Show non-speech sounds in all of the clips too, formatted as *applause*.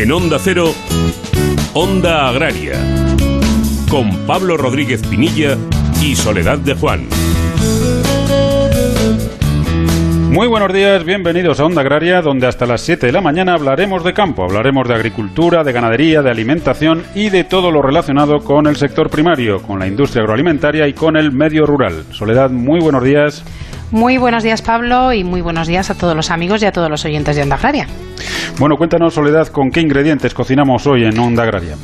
En Onda Cero, Onda Agraria, con Pablo Rodríguez Pinilla y Soledad de Juan. Muy buenos días, bienvenidos a Onda Agraria, donde hasta las 7 de la mañana hablaremos de campo, hablaremos de agricultura, de ganadería, de alimentación y de todo lo relacionado con el sector primario, con la industria agroalimentaria y con el medio rural. Soledad, muy buenos días. Muy buenos días, Pablo, y muy buenos días a todos los amigos y a todos los oyentes de Onda Agraria. Bueno, cuéntanos, Soledad, con qué ingredientes cocinamos hoy en Onda Agraria.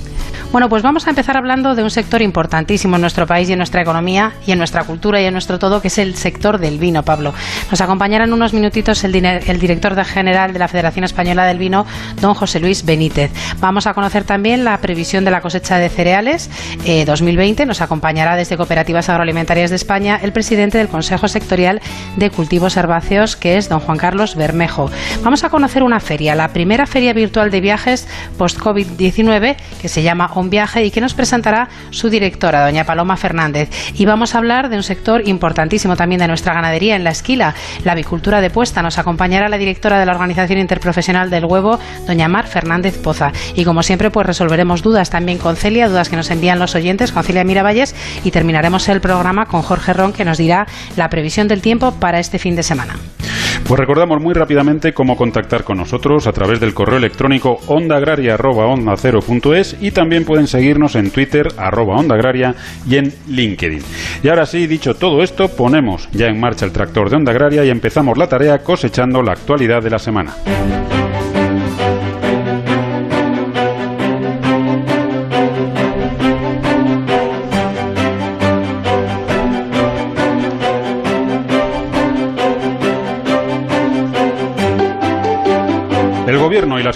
Bueno, pues vamos a empezar hablando de un sector importantísimo en nuestro país y en nuestra economía y en nuestra cultura y en nuestro todo, que es el sector del vino, Pablo. Nos acompañará en unos minutitos el, director general de la Federación Española del Vino, don José Luis Benítez. Vamos a conocer también la previsión de la cosecha de cereales 2020. Eh, Nos acompañará desde Cooperativas Agroalimentarias de España el presidente del Consejo Sectorial de Cultivos Herbáceos, que es don Juan Carlos Bermejo. Vamos a conocer una feria, la primera feria virtual de viajes post-COVID-19, que se llama un viaje y que nos presentará su directora, doña Paloma Fernández. Y vamos a hablar de un sector importantísimo también de nuestra ganadería en la esquila, la avicultura de puesta. Nos acompañará la directora de la Organización Interprofesional del Huevo, doña Mar Fernández Poza. Y como siempre, pues resolveremos dudas también con Celia, dudas que nos envían los oyentes con Celia Miravalles y terminaremos el programa con Jorge Ron que nos dirá la previsión del tiempo para este fin de semana. Pues recordamos muy rápidamente cómo contactar con nosotros a través del correo electrónico ondaagraria.onda0.es y también pueden seguirnos en Twitter, arroba Onda Agraria y en LinkedIn. Y ahora sí, dicho todo esto, ponemos ya en marcha el tractor de Onda Agraria y empezamos la tarea cosechando la actualidad de la semana.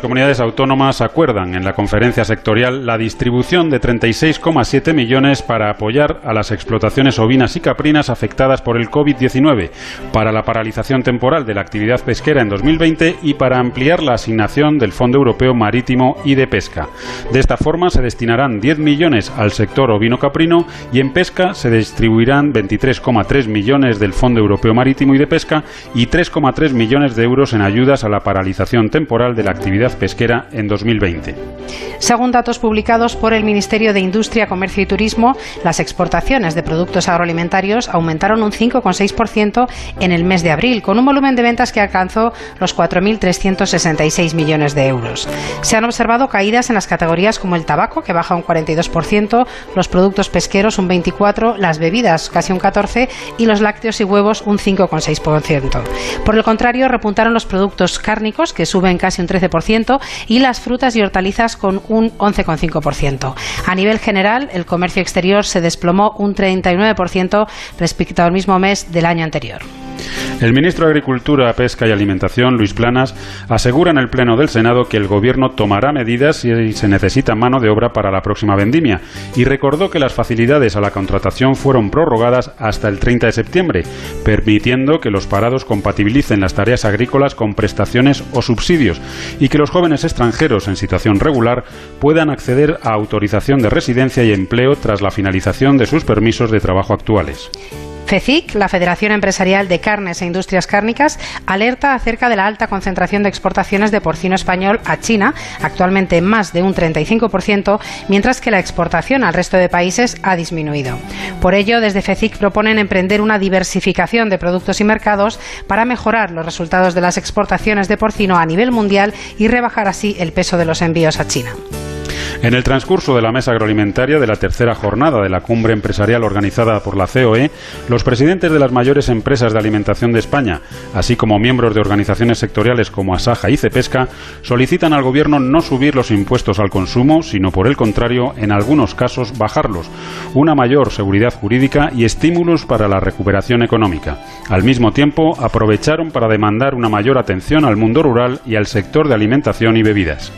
Las comunidades autónomas acuerdan en la conferencia sectorial la distribución de 36,7 millones para apoyar a las explotaciones ovinas y caprinas afectadas por el COVID-19, para la paralización temporal de la actividad pesquera en 2020 y para ampliar la asignación del Fondo Europeo Marítimo y de Pesca. De esta forma se destinarán 10 millones al sector ovino-caprino y en pesca se distribuirán 23,3 millones del Fondo Europeo Marítimo y de Pesca y 3,3 millones de euros en ayudas a la paralización temporal de la actividad pesquera en 2020. Según datos publicados por el Ministerio de Industria, Comercio y Turismo, las exportaciones de productos agroalimentarios aumentaron un 5,6% en el mes de abril, con un volumen de ventas que alcanzó los 4.366 millones de euros. Se han observado caídas en las categorías como el tabaco, que baja un 42%, los productos pesqueros un 24%, las bebidas casi un 14% y los lácteos y huevos un 5,6%. Por el contrario, repuntaron los productos cárnicos, que suben casi un 13%, y las frutas y hortalizas con un 11,5%. A nivel general, el comercio exterior se desplomó un 39% respecto al mismo mes del año anterior. El ministro de Agricultura, Pesca y Alimentación, Luis Planas, asegura en el Pleno del Senado que el Gobierno tomará medidas si se necesita mano de obra para la próxima vendimia y recordó que las facilidades a la contratación fueron prorrogadas hasta el 30 de septiembre, permitiendo que los parados compatibilicen las tareas agrícolas con prestaciones o subsidios y que los jóvenes extranjeros en situación regular puedan acceder a autorización de residencia y empleo tras la finalización de sus permisos de trabajo actuales. FECIC, la Federación Empresarial de Carnes e Industrias Cárnicas, alerta acerca de la alta concentración de exportaciones de porcino español a China, actualmente más de un 35%, mientras que la exportación al resto de países ha disminuido. Por ello, desde FECIC proponen emprender una diversificación de productos y mercados para mejorar los resultados de las exportaciones de porcino a nivel mundial y rebajar así el peso de los envíos a China. En el transcurso de la mesa agroalimentaria de la tercera jornada de la cumbre empresarial organizada por la COE, los presidentes de las mayores empresas de alimentación de España, así como miembros de organizaciones sectoriales como Asaja y Cepesca, solicitan al Gobierno no subir los impuestos al consumo, sino por el contrario, en algunos casos, bajarlos, una mayor seguridad jurídica y estímulos para la recuperación económica. Al mismo tiempo, aprovecharon para demandar una mayor atención al mundo rural y al sector de alimentación y bebidas.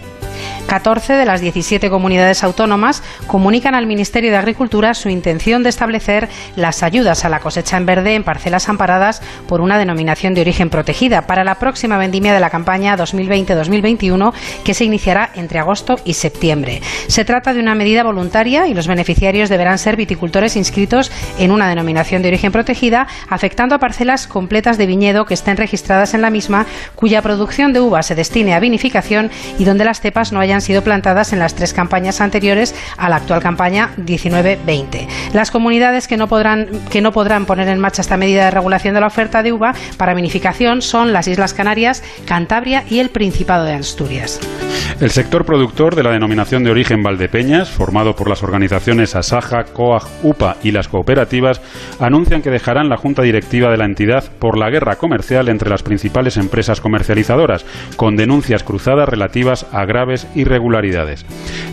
14 de las 17 comunidades autónomas comunican al Ministerio de Agricultura su intención de establecer las ayudas a la cosecha en verde en parcelas amparadas por una denominación de origen protegida para la próxima vendimia de la campaña 2020-2021 que se iniciará entre agosto y septiembre. Se trata de una medida voluntaria y los beneficiarios deberán ser viticultores inscritos en una denominación de origen protegida, afectando a parcelas completas de viñedo que estén registradas en la misma, cuya producción de uva se destine a vinificación y donde las cepas no hayan hayan sido plantadas en las tres campañas anteriores a la actual campaña 19-20. Las comunidades que no, podrán, que no podrán poner en marcha esta medida de regulación de la oferta de uva para vinificación son las Islas Canarias, Cantabria y el Principado de Asturias. El sector productor de la denominación de origen Valdepeñas, formado por las organizaciones Asaja, COAG, UPA y las cooperativas, anuncian que dejarán la junta directiva de la entidad por la guerra comercial entre las principales empresas comercializadoras, con denuncias cruzadas relativas a graves irregularidades.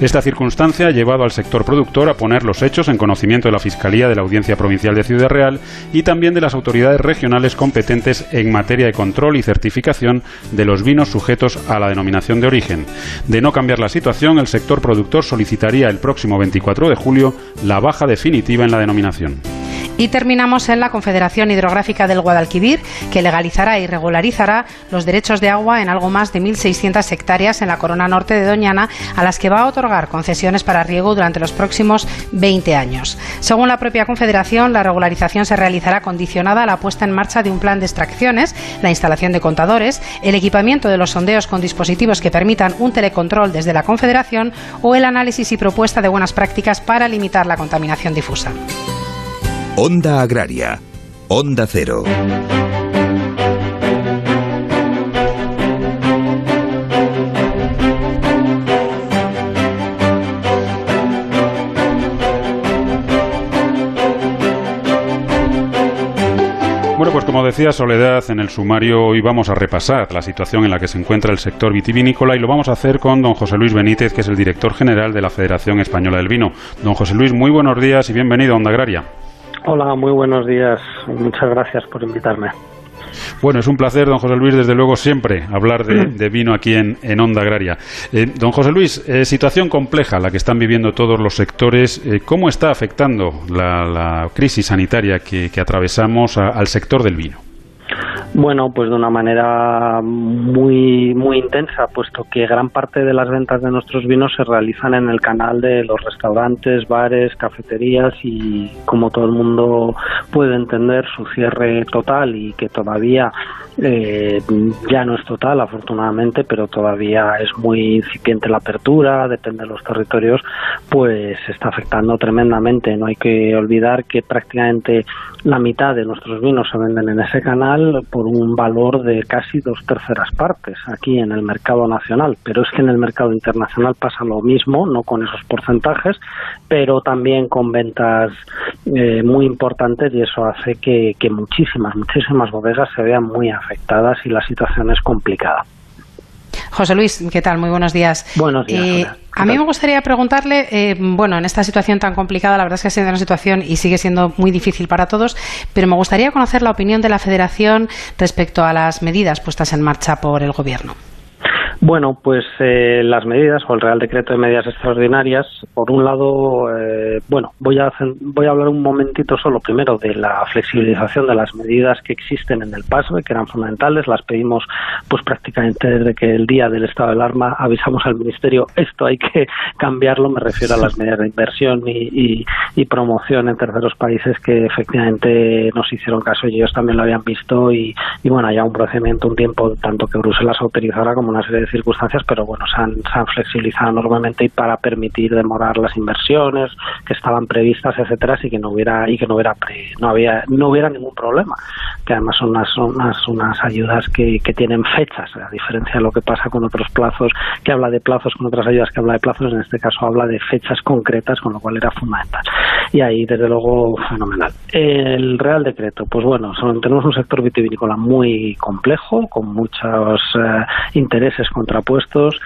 Esta circunstancia ha llevado al sector productor a poner los hechos en conocimiento de la Fiscalía de la Audiencia Provincial de Ciudad Real y también de las autoridades regionales competentes en materia de control y certificación de los vinos sujetos a la denominación de origen. De no cambiar la situación, el sector productor solicitaría el próximo 24 de julio la baja definitiva en la denominación. Y terminamos en la Confederación Hidrográfica del Guadalquivir, que legalizará y regularizará los derechos de agua en algo más de 1.600 hectáreas en la corona norte de A las que va a otorgar concesiones para riego durante los próximos 20 años. Según la propia Confederación, la regularización se realizará condicionada a la puesta en marcha de un plan de extracciones, la instalación de contadores, el equipamiento de los sondeos con dispositivos que permitan un telecontrol desde la Confederación o el análisis y propuesta de buenas prácticas para limitar la contaminación difusa. Onda Agraria. Onda Cero. Bueno, pues como decía Soledad, en el sumario hoy vamos a repasar la situación en la que se encuentra el sector vitivinícola y lo vamos a hacer con don José Luis Benítez, que es el director general de la Federación Española del Vino. Don José Luis, muy buenos días y bienvenido a Onda Agraria. Hola, muy buenos días. Muchas gracias por invitarme. Bueno, es un placer, don José Luis, desde luego siempre hablar de, *clears throat* vino aquí en, Onda Agraria. Eh, don José Luis, eh, situación compleja la que están viviendo todos los sectores. Eh, ¿Cómo está afectando la, crisis sanitaria que, atravesamos al sector del vino? Bueno, pues de una manera muy muy intensa, puesto que gran parte de las ventas de nuestros vinos se realizan en el canal de los restaurantes, bares, cafeterías y como todo el mundo puede entender su cierre total y que todavía eh, ya no es total, afortunadamente, pero todavía es muy incipiente la apertura, depende de los territorios, pues está afectando tremendamente. No hay que olvidar que prácticamente la mitad de nuestros vinos se venden en ese canal por un valor de casi dos terceras partes aquí en el mercado nacional, pero es que en el mercado internacional pasa lo mismo, no con esos porcentajes, pero también con ventas eh, muy importantes y eso hace que, que muchísimas, muchísimas bodegas se vean muy afectadas y la situación es complicada. José Luis, ¿qué tal? Muy buenos días. Buenos días. Eh, a mí me gustaría preguntarle, eh, bueno, en esta situación tan complicada, la verdad es que ha sido una situación y sigue siendo muy difícil para todos, pero me gustaría conocer la opinión de la Federación respecto a las medidas puestas en marcha por el Gobierno. Bueno, pues eh, las medidas o el Real Decreto de Medidas Extraordinarias, por un lado, eh, bueno, voy a, voy a hablar un momentito solo primero de la flexibilización de las medidas que existen en el PASBE, que eran fundamentales, las pedimos pues prácticamente desde que el día del estado de alarma avisamos al Ministerio, esto hay que cambiarlo, me refiero a las medidas de inversión y, promoción en terceros países que efectivamente nos hicieron caso y ellos también lo habían visto y, y bueno, ya un procedimiento, un tiempo, tanto que Bruselas autorizara como una serie de circunstancias, pero bueno, se han, se han flexibilizado enormemente y para permitir demorar las inversiones que estaban previstas, etcétera, y que no hubiera y que no hubiera no había no hubiera ningún problema. Que además son unas unas, unas ayudas que, que tienen fechas, a diferencia de lo que pasa con otros plazos, que habla de plazos con otras ayudas que habla de plazos, en este caso habla de fechas concretas, con lo cual era fundamental. Y ahí, desde luego, fenomenal. El Real Decreto, pues bueno, tenemos un sector vitivinícola muy complejo, con muchos eh, intereses contrapuestos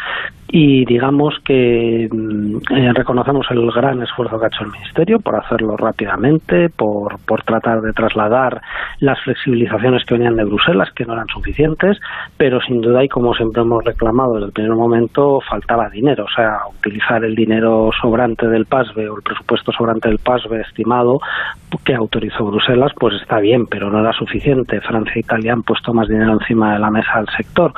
y digamos que mm, eh, reconocemos el gran esfuerzo que ha hecho el Ministerio por hacerlo rápidamente, por, por tratar de trasladar las flexibilizaciones que venían de Bruselas, que no eran suficientes, pero sin duda y como siempre hemos reclamado desde el primer momento, faltaba dinero, o sea, utilizar el dinero sobrante del PASBE o el presupuesto sobrante del PASBE estimado que autorizó Bruselas, pues está bien, pero no era suficiente. Francia e Italia han puesto más dinero encima de la mesa al sector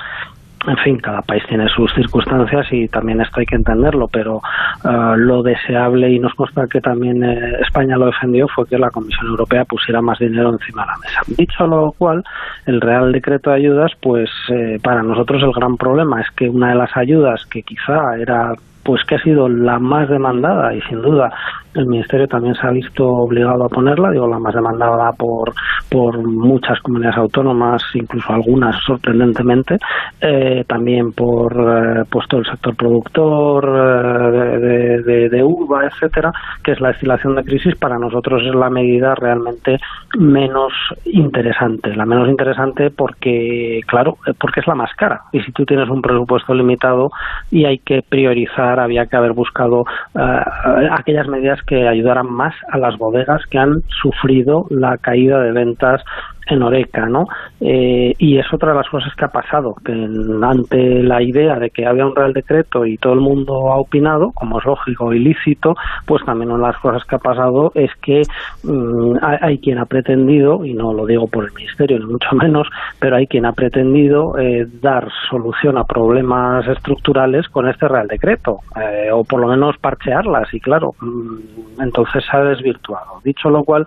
en fin, cada país tiene sus circunstancias y también esto hay que entenderlo, pero uh, lo deseable, y nos consta que también eh, España lo defendió, fue que la Comisión Europea pusiera más dinero encima de la mesa. Dicho lo cual, el Real Decreto de Ayudas, pues eh, para nosotros el gran problema es que una de las ayudas que quizá era pues que ha sido la más demandada y sin duda el Ministerio también se ha visto obligado a ponerla, digo, la más demandada por, por muchas comunidades autónomas, incluso algunas sorprendentemente, eh, también por eh, pues todo el sector productor eh, de, de, uva, etcétera, que es la destilación de crisis, para nosotros es la medida realmente menos interesante. La menos interesante porque, claro, porque es la más cara. Y si tú tienes un presupuesto limitado y hay que priorizar, había que haber buscado aquellas medidas que ayudaran más a las bodegas que han sufrido la caída de ventas en Oreca, ¿no? Eh, y es otra de las cosas que ha pasado, que ante la idea de que había un real decreto y todo el mundo ha opinado, como es lógico y lícito, pues también una de las cosas que ha pasado es que mmm, hay, quien ha pretendido, y no lo digo por el Ministerio ni mucho *laughs* menos, pero hay quien ha pretendido eh, dar solución a problemas estructurales con este real decreto, eh, o por lo menos parchearlas, y claro, mmm, entonces se ha desvirtuado. Dicho lo cual,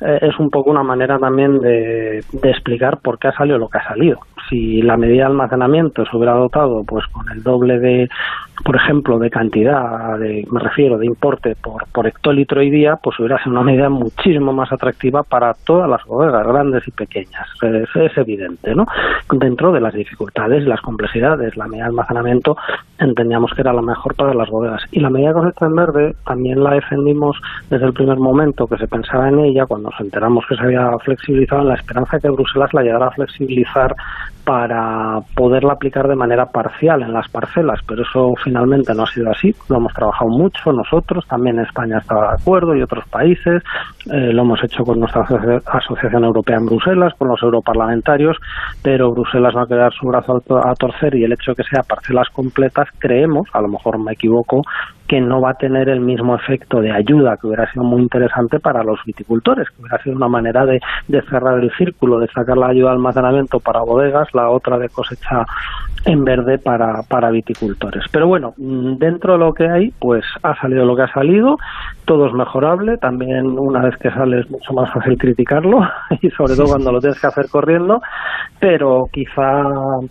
eh, es un poco una manera también de, de, explicar por qué ha salido lo que ha salido. Si la medida de almacenamiento se hubiera dotado pues con el doble de, por ejemplo, de cantidad, de, me refiero, de importe por, por hectolitro y día, pues hubiera sido una medida muchísimo más atractiva para todas las bodegas, grandes y pequeñas. Es, es evidente, ¿no? Dentro de las dificultades y las complejidades, la medida de almacenamiento entendíamos que era la mejor para las bodegas. Y la medida de cosecha en verde también la defendimos desde el primer momento que se pensaba en ella, cuando nos enteramos que se había flexibilizado, en la esperanza de que Bruselas la llegara a flexibilizar para poderla aplicar de manera parcial en las parcelas, pero eso finalmente no ha sido así. Lo hemos trabajado mucho nosotros, también España estaba de acuerdo y otros países. Eh, lo hemos hecho con nuestra Asociación Europea en Bruselas, con los europarlamentarios, pero Bruselas va a quedar su brazo a torcer y el hecho de que sea parcelas completas, creemos, a lo mejor me equivoco, que no va a tener el mismo efecto de ayuda que hubiera sido muy interesante para los viticultores, que hubiera sido una manera de, cerrar el círculo, de sacar la ayuda de almacenamiento para bodegas, la otra de cosecha en verde para, para viticultores. Pero bueno, dentro de lo que hay, pues ha salido lo que ha salido, todo es mejorable, también una vez que sale es mucho más fácil criticarlo *laughs* y sobre todo cuando lo tienes que hacer corriendo, pero quizá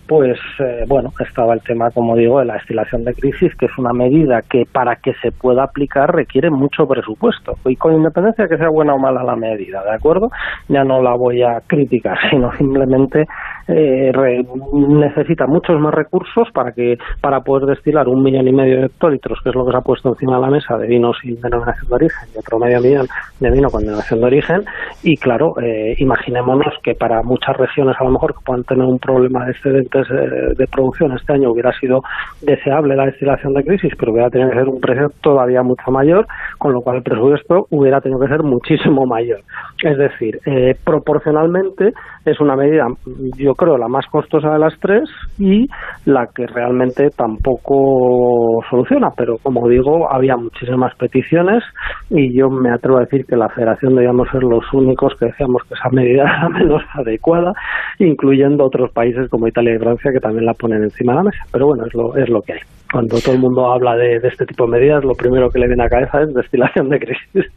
pues eh, bueno, estaba el tema, como digo, de la destilación de crisis, que es una medida que para que se pueda aplicar requiere mucho presupuesto y con independencia de que sea buena o mala la medida, ¿de acuerdo? Ya no la voy a criticar, *laughs* sino simplemente eh, re, necesita muchos más recursos para que para poder destilar un millón y medio de hectolitros, que es lo que se ha puesto encima de la mesa de vinos sin denominación de origen y otro medio millón de vino con denominación de origen. Y claro, eh, imaginémonos que para muchas regiones a lo mejor que puedan tener un problema de excedentes de, de producción este año hubiera sido deseable la destilación de crisis, pero hubiera tenido que ser un precio todavía mucho mayor, con lo cual el presupuesto hubiera tenido que ser muchísimo mayor. Es decir, eh, proporcionalmente es una medida, yo creo, la más costosa de las tres y la que realmente tampoco soluciona, pero como digo, había muchísimas peticiones y yo me atrevo a decir que la federación debíamos ser los únicos que decíamos que esa medida *laughs* era menos adecuada, incluyendo otros países como Italia y Francia que también la ponen encima de la mesa, pero bueno, es lo, es lo que hay. Cuando todo el mundo habla de, de este tipo de medidas, lo primero que le viene a la cabeza es destilación de crisis.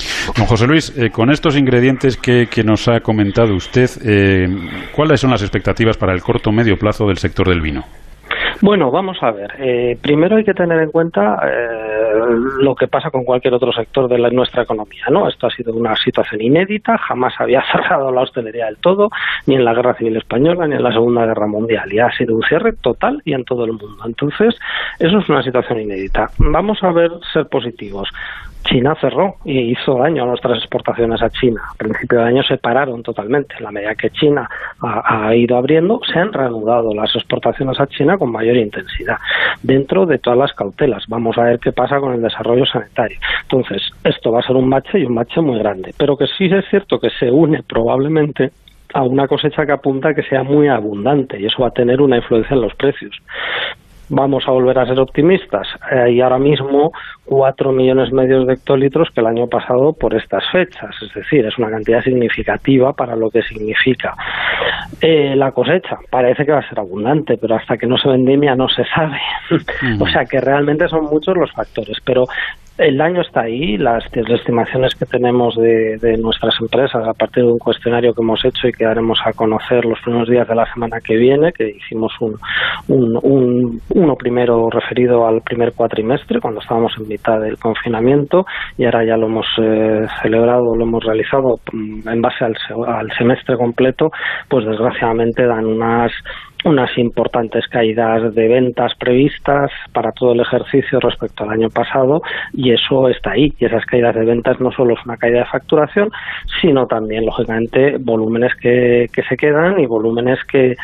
*laughs* José Luis, eh, con estos ingredientes que, que, nos ha comentado usted, eh, ¿cuáles son las expectativas para el corto medio plazo del sector del vino? Bueno, vamos a ver. Eh, primero hay que tener en cuenta eh, lo que pasa con cualquier otro sector de la, nuestra economía, ¿no? Esto ha sido una situación inédita, jamás había *laughs* cerrado la hostelería del todo, ni en la Guerra Civil Española, ni en la Segunda Guerra Mundial, y ha sido un cierre total y en todo el mundo. Entonces, eso es una situación inédita. Vamos a ver ser positivos. China cerró y hizo daño a nuestras exportaciones a China. A principio de año se pararon totalmente. En la medida que China ha, ha, ido abriendo, se han reanudado las exportaciones a China con mayor intensidad, dentro de todas las cautelas. Vamos a ver qué pasa con el desarrollo sanitario. Entonces, esto va a ser un bache y un bache muy grande. Pero que sí es cierto que se une probablemente a una cosecha que apunta que sea muy abundante y eso va a tener una influencia en los precios vamos a volver a ser optimistas. Eh, y ahora mismo cuatro millones medios de hectolitros que el año pasado por estas fechas. Es decir, es una cantidad significativa para lo que significa. Eh, la cosecha parece que va a ser abundante, pero hasta que no se vendimia no se sabe. *laughs* o sea que realmente son muchos los factores, pero el daño está ahí, las, estimaciones que tenemos de, nuestras empresas a partir de un cuestionario que hemos hecho y que haremos a conocer los primeros días de la semana que viene, que hicimos un, un, uno primero referido al primer cuatrimestre, cuando estábamos en mitad del confinamiento, y ahora ya lo hemos eh, celebrado, lo hemos realizado mm, en base al, al semestre completo, pues desgraciadamente dan unas unas importantes caídas de ventas previstas para todo el ejercicio respecto al año pasado y eso está ahí. Y esas caídas de ventas no solo es una caída de facturación sino también lógicamente volúmenes que, que se quedan y volúmenes que,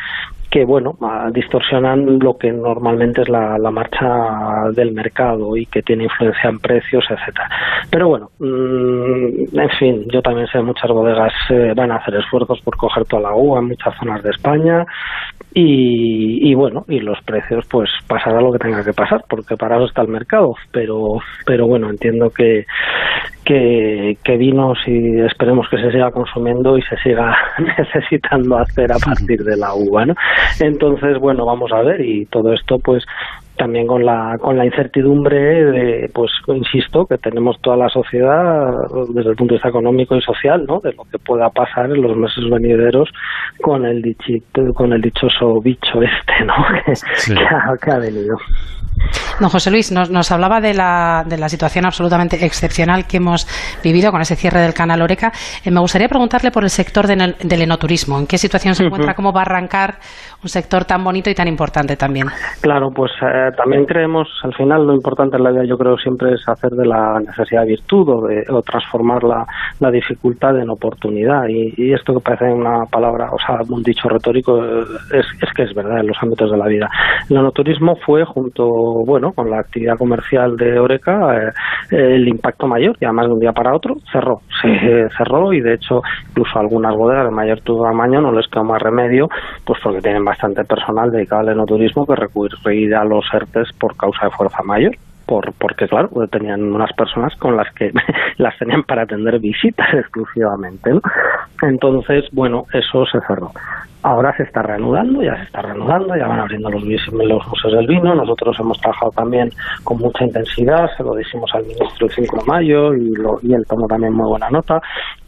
que bueno distorsionan lo que normalmente es la, marcha del mercado y que tiene influencia en precios etcétera. Pero bueno mm, en fin yo también sé muchas bodegas eh, van a hacer esfuerzos por coger toda la uva en muchas zonas de España y, bueno y los precios pues pasará lo que tenga que pasar porque para eso está el mercado. Pero pero bueno entiendo que que, que vinos y esperemos que se siga consumiendo y se siga *laughs* necesitando hacer a partir de la uva ¿no? Entonces, bueno, vamos a ver y todo esto pues también con la con la incertidumbre de pues insisto que tenemos toda la sociedad desde el punto de vista económico y social no de lo que pueda pasar en los meses venideros con el dichito, con el dichoso bicho este no *laughs* que ha venido Don José Luis, nos, hablaba de la, de la, situación absolutamente excepcional que hemos vivido con ese cierre del canal Oreca. Eh, me gustaría preguntarle por el sector del enoturismo. ¿En qué situación se encuentra? ¿Cómo va a arrancar un sector tan bonito y tan importante también? Claro, pues eh, también creemos, al final lo importante en la vida yo creo siempre es hacer de la necesidad virtud o, de, o transformar la, la, dificultad en oportunidad. Y, esto que parece una palabra, o sea, un dicho retórico, eh, es, es que es verdad en los ámbitos de la vida. El enoturismo fue junto bueno, con la actividad comercial de Oreca, eh, el impacto mayor, y además de un día para otro cerró, se *laughs* cerró y de hecho incluso algunas bodegas de mayor tamaño no les quedó más remedio, pues porque tienen bastante personal dedicado al enoturismo que recurrir a los ERTES por causa de fuerza mayor por, porque claro, tenían unas personas con las que *laughs* las tenían para atender visitas *laughs* exclusivamente. Entonces, bueno, eso se cerró. Ahora se está reanudando, ya se está reanudando, ya van abriendo los, los museos del vino. Nosotros hemos trabajado también con mucha intensidad, se lo dijimos al ministro el 5 de mayo y, lo, y él tomó también muy buena nota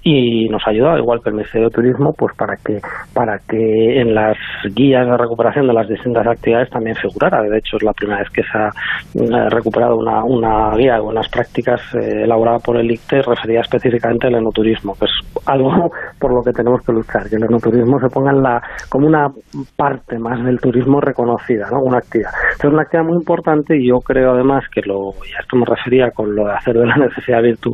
y nos ha ayudado, igual que el Ministerio de Turismo, pues para que, para que en las guías de recuperación de las distintas actividades también figurara. De hecho, es la primera vez que se ha eh, recuperado una, una guía, unas prácticas eh, elaborada por el ICTE referida específicamente al enoturismo, que es algo *laughs* por lo que tenemos que luchar, que el enoturismo se ponga en la como una parte más del turismo reconocida, ¿no? Una actividad. Es una actividad muy importante y yo creo además que lo, y a esto me refería con lo de hacer de la necesidad virtud,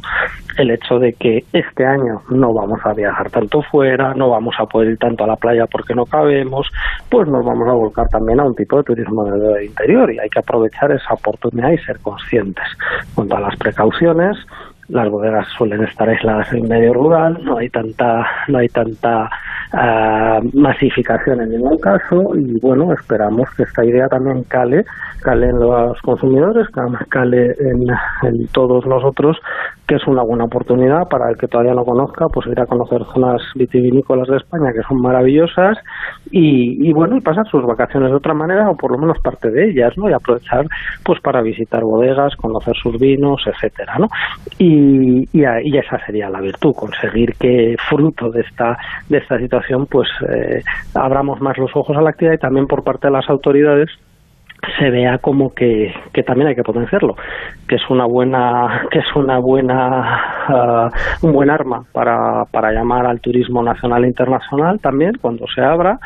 el hecho de que este año no vamos a viajar tanto fuera, no vamos a poder ir tanto a la playa porque no cabemos, pues nos vamos a volcar también a un tipo de turismo del interior y hay que aprovechar esa oportunidad y ser conscientes con todas las precauciones las bodegas suelen estar aisladas en medio rural, no hay tanta, no hay tanta uh, masificación en ningún caso y bueno, esperamos que esta idea también cale, cale en los consumidores, cale en, en todos nosotros, que es una buena oportunidad para el que todavía no conozca, pues ir a conocer zonas vitivinícolas de España que son maravillosas y, y bueno, y pasar sus vacaciones de otra manera o por lo menos parte de ellas, ¿no? Y aprovechar pues para visitar bodegas, conocer sus vinos, etcétera, ¿no? Y, y, esa sería la virtud, conseguir que fruto de esta de esta situación pues eh, abramos más los ojos a la actividad y también por parte de las autoridades se vea como que, que también hay que potenciarlo, que es una buena, *laughs* que es una buena, ah, un buen arma para, para llamar al turismo nacional e internacional también cuando se abra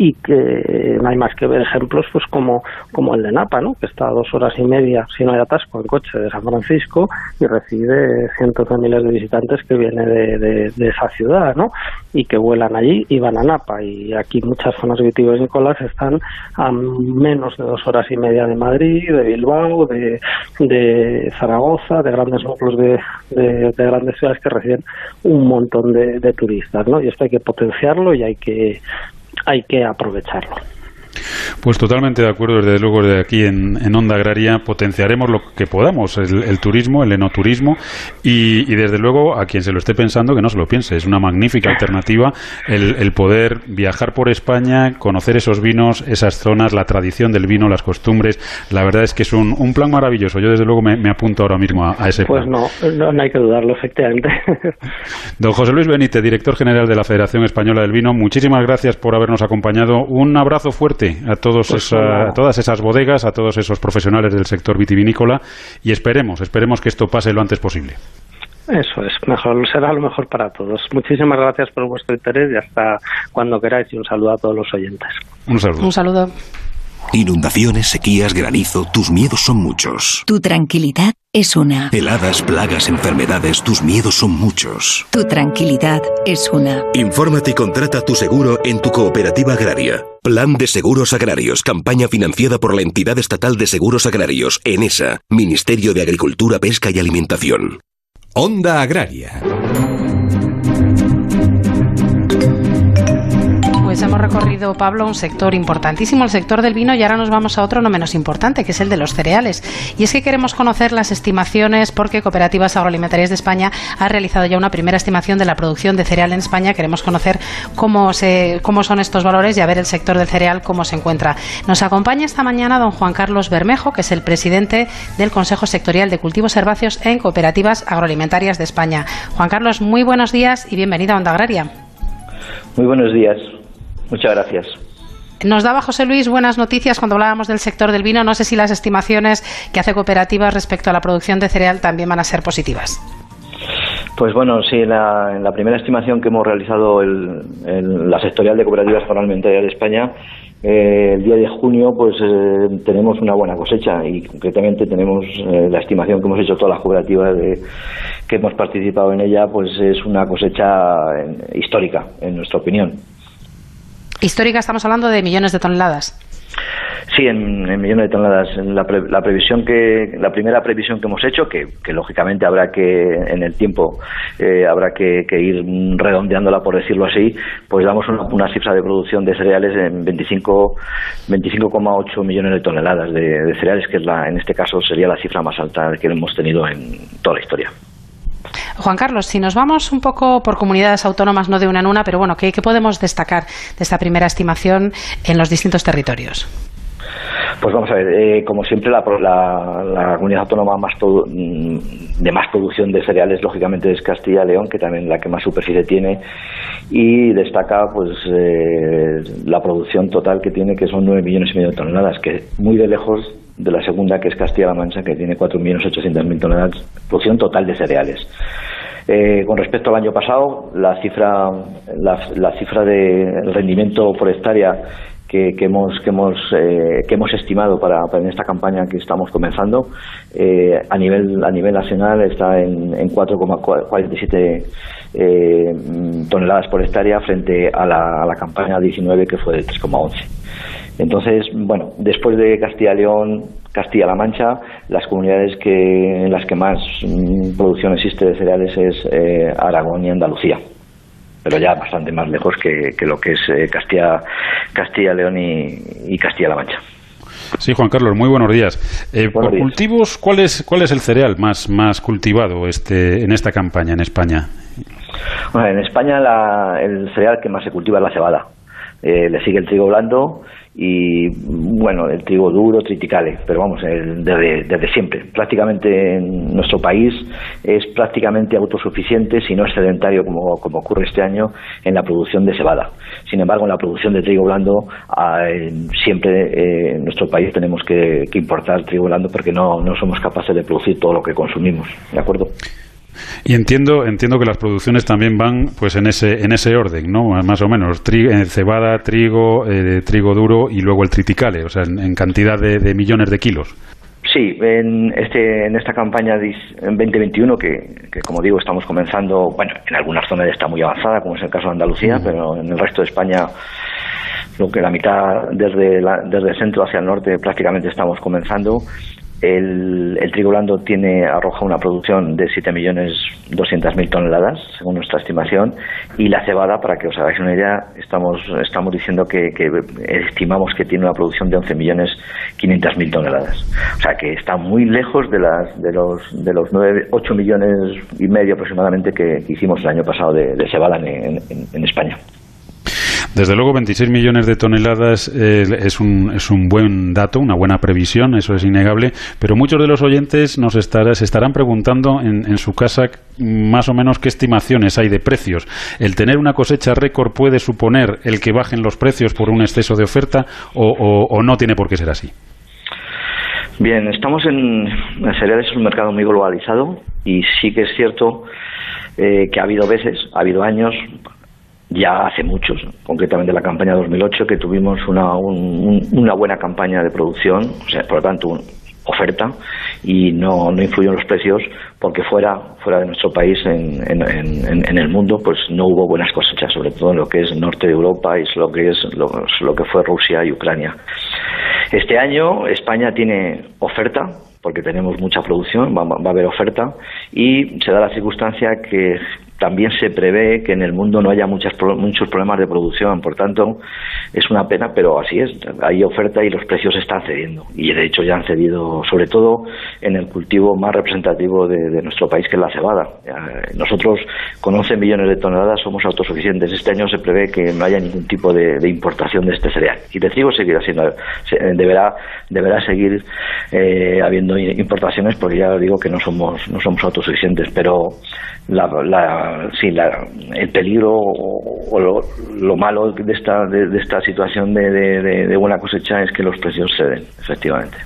y que no hay más que ver ejemplos pues como, como el de Napa, ¿no? que está a dos horas y media, si no hay atasco, en coche de San Francisco y recibe cientos de miles de visitantes que vienen de, de, esa ciudad ¿no? y que vuelan allí y van a Napa. Y aquí muchas zonas vitivinícolas están a menos de dos horas y media de Madrid, de Bilbao, de, de Zaragoza, de grandes núcleos de, de, grandes ciudades que reciben un montón de, turistas. ¿no? Y esto hay que potenciarlo y hay que hay que aprovecharlo. Pues totalmente de acuerdo, desde luego, de aquí en, Onda Agraria potenciaremos lo que podamos, el, turismo, el enoturismo, y, desde luego a quien se lo esté pensando que no se lo piense. Es una magnífica alternativa el, poder viajar por España, conocer esos vinos, esas zonas, la tradición del vino, las costumbres. La verdad es que es un, plan maravilloso. Yo desde luego me, apunto ahora mismo a, ese pues plan. Pues no, no, hay que dudarlo, efectivamente. *laughs* Don José Luis Benítez, director general de la Federación Española del Vino, muchísimas gracias por habernos acompañado. Un abrazo fuerte a todos pues a todas esas bodegas, a todos esos profesionales del sector vitivinícola y esperemos, esperemos que esto pase lo antes posible. Eso es, mejor, será lo mejor para todos. Muchísimas gracias por vuestro interés y hasta cuando queráis y un saludo a todos los oyentes. Un saludo. Un saludo. Inundaciones, sequías, granizo, tus miedos son muchos. Tu tranquilidad es una. Heladas, plagas, enfermedades, tus miedos son muchos. Tu tranquilidad es una. Infórmate y contrata tu seguro en tu cooperativa agraria. Plan de Seguros Agrarios, campaña financiada por la Entidad Estatal de Seguros Agrarios, ENESA, Ministerio de Agricultura, Pesca y Alimentación. Onda Agraria. Pues hemos recorrido, Pablo, un sector importantísimo, el sector del vino, y ahora nos vamos a otro no menos importante, que es el de los cereales. Y es que queremos conocer las estimaciones porque Cooperativas Agroalimentarias de España ha realizado ya una primera estimación de la producción de cereal en España. Queremos conocer cómo, se, cómo son estos valores y a ver el sector del cereal cómo se encuentra. Nos acompaña esta mañana don Juan Carlos Bermejo, que es el presidente del Consejo Sectorial de Cultivos Herbáceos en Cooperativas Agroalimentarias de España. Juan Carlos, muy buenos días y bienvenido a Onda Agraria. Muy buenos días. Muchas gracias. Nos daba José Luis buenas noticias cuando hablábamos del sector del vino. No sé si las estimaciones que hace Cooperativas respecto a la producción de cereal también van a ser positivas. Pues bueno, sí, en la, primera estimación que hemos realizado en la sectorial de cooperativas agroalimentarias de España, eh, el día de junio, pues eh, tenemos una buena cosecha y concretamente tenemos eh, la estimación que hemos hecho todas las cooperativas de, que hemos participado en ella, pues es una cosecha histórica, en nuestra opinión. Histórica estamos hablando de millones de toneladas. Sí, en, millones de toneladas. La, la, previsión que, la primera previsión que hemos hecho, que, lógicamente habrá que, en el tiempo, eh, habrá que, ir redondeándola, por decirlo así, pues damos una, cifra de producción de cereales en 25, 25,8 millones de toneladas de, cereales, que es la, en este caso sería la cifra más alta que hemos tenido en toda la historia. Juan Carlos, si nos vamos un poco por comunidades autónomas, no de una en una, pero bueno, ¿qué, podemos destacar de esta primera estimación en los distintos territorios? Pues vamos a ver, eh, como siempre, la, comunidad autónoma más mm, de más producción de cereales, lógicamente, es Castilla-León, que también la que más superficie tiene, y destaca pues eh, la producción total que tiene, que son 9 millones y medio de toneladas, que muy de lejos de la segunda, que es Castilla-La Mancha, que tiene 4.800.000 toneladas, producción total de cereales. Eh, con respecto al año pasado, la cifra, la, cifra de rendimiento por hectárea que, hemos que hemos eh, que hemos estimado para, en esta campaña que estamos comenzando eh, a nivel a nivel nacional está en, en 4,47 toneladas por hectárea frente a la, a la campaña 19 que fue de 3,11 entonces, bueno, después de Castilla-León, Castilla-La Mancha, las comunidades que, en las que más mm, producción existe de cereales es eh, Aragón y Andalucía pero ya bastante más lejos que, lo que es eh, Castilla, Castilla, León y, Castilla-La Mancha. Sí, Juan Carlos, muy buenos días. Eh, por cultivos, ¿cuál es, ¿cuál es el cereal más, más cultivado este, en esta campaña en España? Bueno, en España el cereal que más se cultiva es la cebada. Le sigue el trigo blando y bueno, el trigo duro, triticale, pero vamos, desde, desde, siempre. Prácticamente en nuestro país es prácticamente autosuficiente, si no es sedentario como, como ocurre este año, en la producción de cebada. Sin embargo, en la producción de trigo blando, ah, siempre eh, en nuestro país tenemos que, que importar trigo blando porque no, no somos capaces de producir todo lo que consumimos, ¿de acuerdo? Y entiendo, entiendo que las producciones también van pues en ese, en ese orden, ¿no? Más o menos, eh, cebada, trigo, eh, trigo duro y luego el triticale, o sea, en, cantidad de, millones de kilos. Sí, en, este, en esta campaña en 2021, que, que, como digo estamos comenzando, bueno, en algunas zonas está muy avanzada, como es el caso de Andalucía, pero en el resto de España, lo que la mitad desde, desde el centro hacia el norte prácticamente estamos comenzando El, el trigo blando tiene, arroja una producción de 7.200.000 toneladas, según nuestra estimación, y la cebada, para que os hagáis una idea, estamos, estamos diciendo que, estimamos que tiene una producción de 11.500.000 toneladas. O sea que está muy lejos de, las, de los, de los 9, 8 millones y medio aproximadamente que, hicimos el año pasado de, cebada en España. Desde luego, 26 millones de toneladas eh, es, un, es un buen dato, una buena previsión, eso es innegable, pero muchos de los oyentes nos estará, se estarán preguntando en, en, su casa más o menos qué estimaciones hay de precios. ¿El tener una cosecha récord puede suponer el que bajen los precios por un exceso de oferta o, no tiene por qué ser así? Bien, estamos en, en cereales es un mercado muy globalizado y sí que es cierto eh, que ha habido veces, ha habido años, ya hace muchos, concretamente la campaña 2008, que tuvimos una, una buena campaña de producción, o sea, por lo tanto, oferta y no, no influyó en los precios porque fuera fuera de nuestro país en, el mundo pues no hubo buenas cosechas sobre todo en lo que es norte de Europa y lo que es lo, que fue Rusia y Ucrania. Este año España tiene oferta porque tenemos mucha producción, va, a haber oferta y se da la circunstancia que también se prevé que en el mundo no haya muchas, muchos problemas de producción. Por tanto, es una pena, pero así es. Hay oferta y los precios están cediendo. Y de hecho ya han cedido, sobre todo en el cultivo más representativo de, nuestro país, que es la cebada. Nosotros, con 11 millones de toneladas, somos autosuficientes. Este año se prevé que no haya ningún tipo de, importación de este cereal. Y de trigo seguirá siendo, deberá, deberá seguir eh, habiendo importaciones, porque ya digo que no somos, no somos autosuficientes. Pero la, la, sí, la, el peligro o, lo, malo de esta, de, esta situación de, de, buena cosecha es que los precios ceden, efectivamente.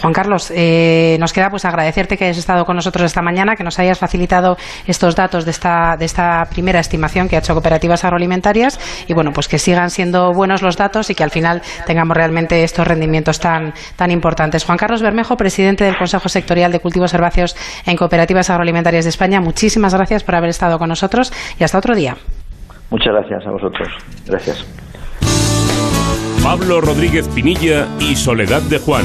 Juan Carlos, eh, nos queda pues agradecerte que hayas estado con nosotros esta mañana, que nos hayas facilitado estos datos de esta, de esta primera estimación que ha hecho Cooperativas Agroalimentarias y bueno, pues que sigan siendo buenos los datos y que al final tengamos realmente estos rendimientos tan, tan importantes. Juan Carlos Bermejo, presidente del Consejo Sectorial de Cultivos Herbáceos en Cooperativas Agroalimentarias de España, muchísimas gracias por haber estado con nosotros y hasta otro día. Muchas gracias a vosotros. Gracias. Pablo Rodríguez Pinilla y Soledad de Juan,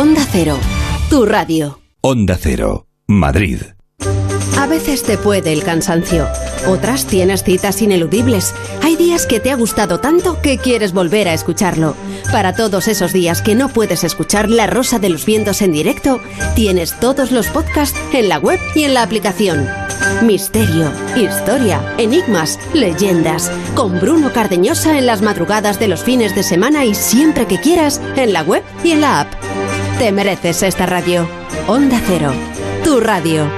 Onda Cero. Tu radio. Onda Cero. Madrid. A veces te puede el cansancio. Otras tienes citas ineludibles. Hay días que te ha gustado tanto que quieres volver a escucharlo. Para todos esos días que no puedes escuchar La Rosa de los Vientos en directo, tienes todos los podcasts en la web y en la aplicación. Misterio, historia, enigmas, leyendas. Con Bruno Cardeñosa en las madrugadas de los fines de semana y siempre que quieras en la web y en la app. Te mereces esta radio. Onda Cero, tu radio.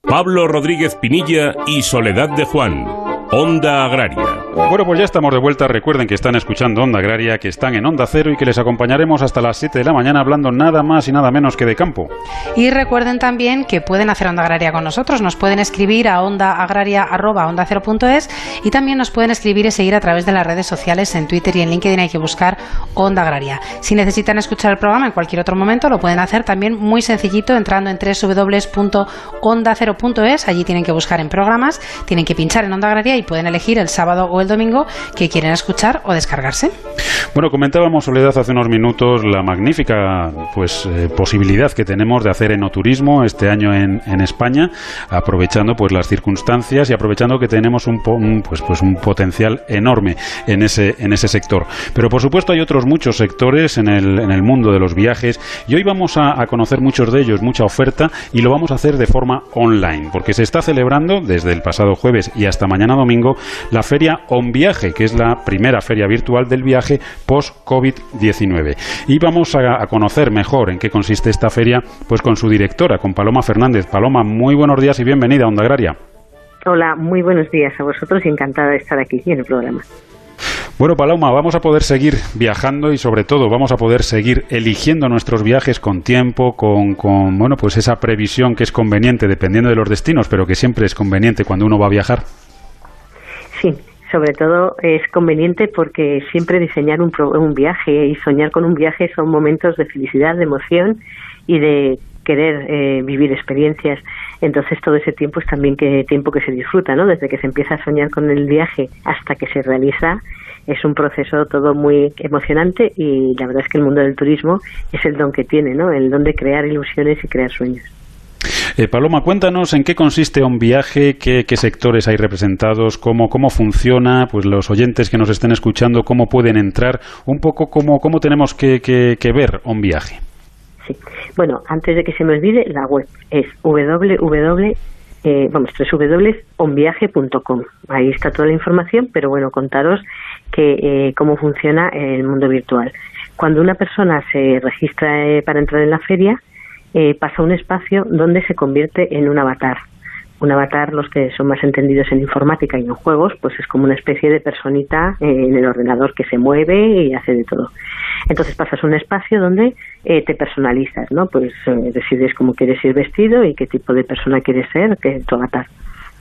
Pablo Rodríguez Pinilla y Soledad de Juan. Onda Agraria. Bueno, pues ya estamos de vuelta. Recuerden que están escuchando Onda Agraria, que están en Onda Cero y que les acompañaremos hasta las 7 de la mañana hablando nada más y nada menos que de campo. Y recuerden también que pueden hacer Onda Agraria con nosotros. Nos pueden escribir a ondaagraria.onda0.es y también nos pueden escribir y seguir a través de las redes sociales en Twitter y en LinkedIn. Hay que buscar Onda Agraria. Si necesitan escuchar el programa en cualquier otro momento, lo pueden hacer también muy sencillito entrando en www.onda0.es. Allí tienen que buscar en programas, tienen que pinchar en Onda Agraria y pueden elegir el sábado o el domingo que quieren escuchar o descargarse. Bueno, comentábamos, Soledad, hace unos minutos la magnífica pues, eh, posibilidad que tenemos de hacer enoturismo este año en, en, España, aprovechando pues las circunstancias y aprovechando que tenemos un, pues, pues un potencial enorme en ese, en ese sector. Pero por supuesto hay otros muchos sectores en el, en el mundo de los viajes y hoy vamos a, a conocer muchos de ellos, mucha oferta y lo vamos a hacer de forma online, porque se está celebrando desde el pasado jueves y hasta mañana domingo la feria On Viaje, que es la primera feria virtual del viaje post-COVID-19. Y vamos a, conocer mejor en qué consiste esta feria, pues con su directora, con Paloma Fernández. Paloma, muy buenos días y bienvenida a Onda Agraria. Hola, muy buenos días a vosotros y encantada de estar aquí en el programa. Bueno, Paloma, vamos a poder seguir viajando y sobre todo vamos a poder seguir eligiendo nuestros viajes con tiempo, con, con bueno, pues esa previsión que es conveniente dependiendo de los destinos, pero que siempre es conveniente cuando uno va a viajar. Sí, sobre todo es conveniente porque siempre diseñar un, un viaje y soñar con un viaje son momentos de felicidad, de emoción y de querer eh, vivir experiencias. Entonces todo ese tiempo es también que tiempo que se disfruta, ¿no? Desde que se empieza a soñar con el viaje hasta que se realiza es un proceso todo muy emocionante y la verdad es que el mundo del turismo es el don que tiene, ¿no? El don de crear ilusiones y crear sueños. Eh, Paloma, cuéntanos en qué consiste un viaje, qué, sectores hay representados, cómo, cómo funciona, pues los oyentes que nos estén escuchando, cómo pueden entrar, un poco cómo, cómo tenemos que, que ver un viaje. Sí. Bueno, antes de que se me olvide, la web es www eh, vamos, www.onviaje.com. Ahí está toda la información, pero bueno, contaros que eh, cómo funciona el mundo virtual. Cuando una persona se registra eh, para entrar en la feria, eh, pasa un espacio donde se convierte en un avatar. Un avatar, los que son más entendidos en informática y en juegos, pues es como una especie de personita en el ordenador que se mueve y hace de todo. Entonces pasas un espacio donde eh, te personalizas, ¿no? Pues eh, decides cómo quieres ir vestido y qué tipo de persona quieres ser, que es tu avatar.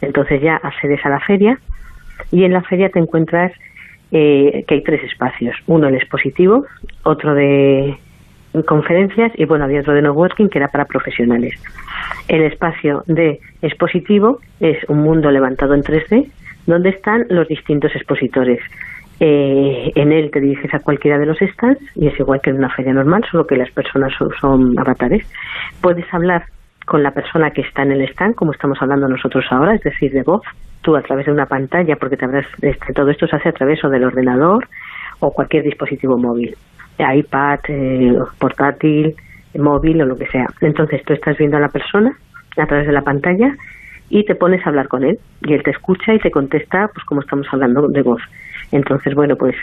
Entonces ya accedes a la feria y en la feria te encuentras eh, que hay tres espacios. Uno el expositivo, otro de conferencias y bueno, había otro de networking que era para profesionales. El espacio de expositivo es un mundo levantado en 3D donde están los distintos expositores. Eh, en él te diriges a cualquiera de los stands y es igual que en una feria normal, solo que las personas son, avatares. Puedes hablar con la persona que está en el stand, como estamos hablando nosotros ahora, es decir, de voz, tú a través de una pantalla, porque te habrás, este, todo esto se hace a través o del ordenador o cualquier dispositivo móvil, iPad, eh, portátil, móvil o lo que sea. Entonces tú estás viendo a la persona a través de la pantalla y te pones a hablar con él y él te escucha y te contesta pues como estamos hablando de voz. Entonces, bueno, pues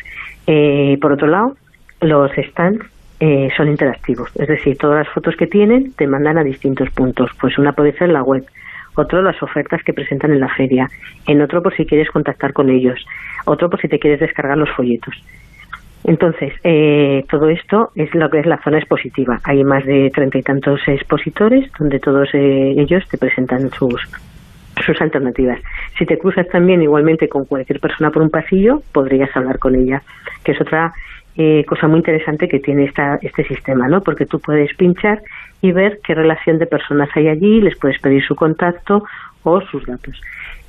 eh, por otro lado, los stands eh, son interactivos, es decir, todas las fotos que tienen te mandan a distintos puntos. Pues una puede ser la web, otro las ofertas que presentan en la feria, en otro por si quieres contactar con ellos, otro por si te quieres descargar los folletos. Entonces, eh, todo esto es lo que es la zona expositiva. Hay más de treinta y tantos expositores donde todos ellos te presentan sus, sus alternativas. Si te cruzas también igualmente con cualquier persona por un pasillo, podrías hablar con ella, que es otra eh, cosa muy interesante que tiene esta, este sistema, ¿no? Porque tú puedes pinchar y ver qué relación de personas hay allí, les puedes pedir su contacto o sus datos.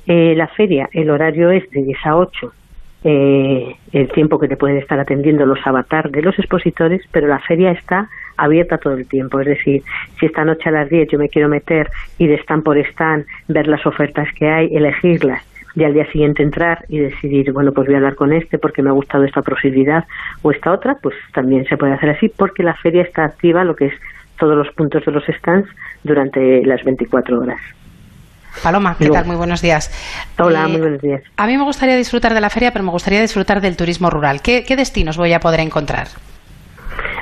Eh, la feria, el horario es de 10 a 8 eh, el tiempo que te pueden estar atendiendo los avatares de los expositores, pero la feria está abierta todo el tiempo. Es decir, si esta noche a las 10 yo me quiero meter de stand por stand, ver las ofertas que hay, elegirlas y al día siguiente entrar y decidir, bueno, pues voy a hablar con este porque me ha gustado esta posibilidad o esta otra, pues también se puede hacer así porque la feria está activa, lo que es todos los puntos de los stands durante las 24 horas. Paloma, ¿qué tal? Muy buenos días. Hola, muy buenos días. A mí me gustaría disfrutar de la feria, pero me gustaría disfrutar del turismo rural. ¿Qué, destinos voy a poder encontrar?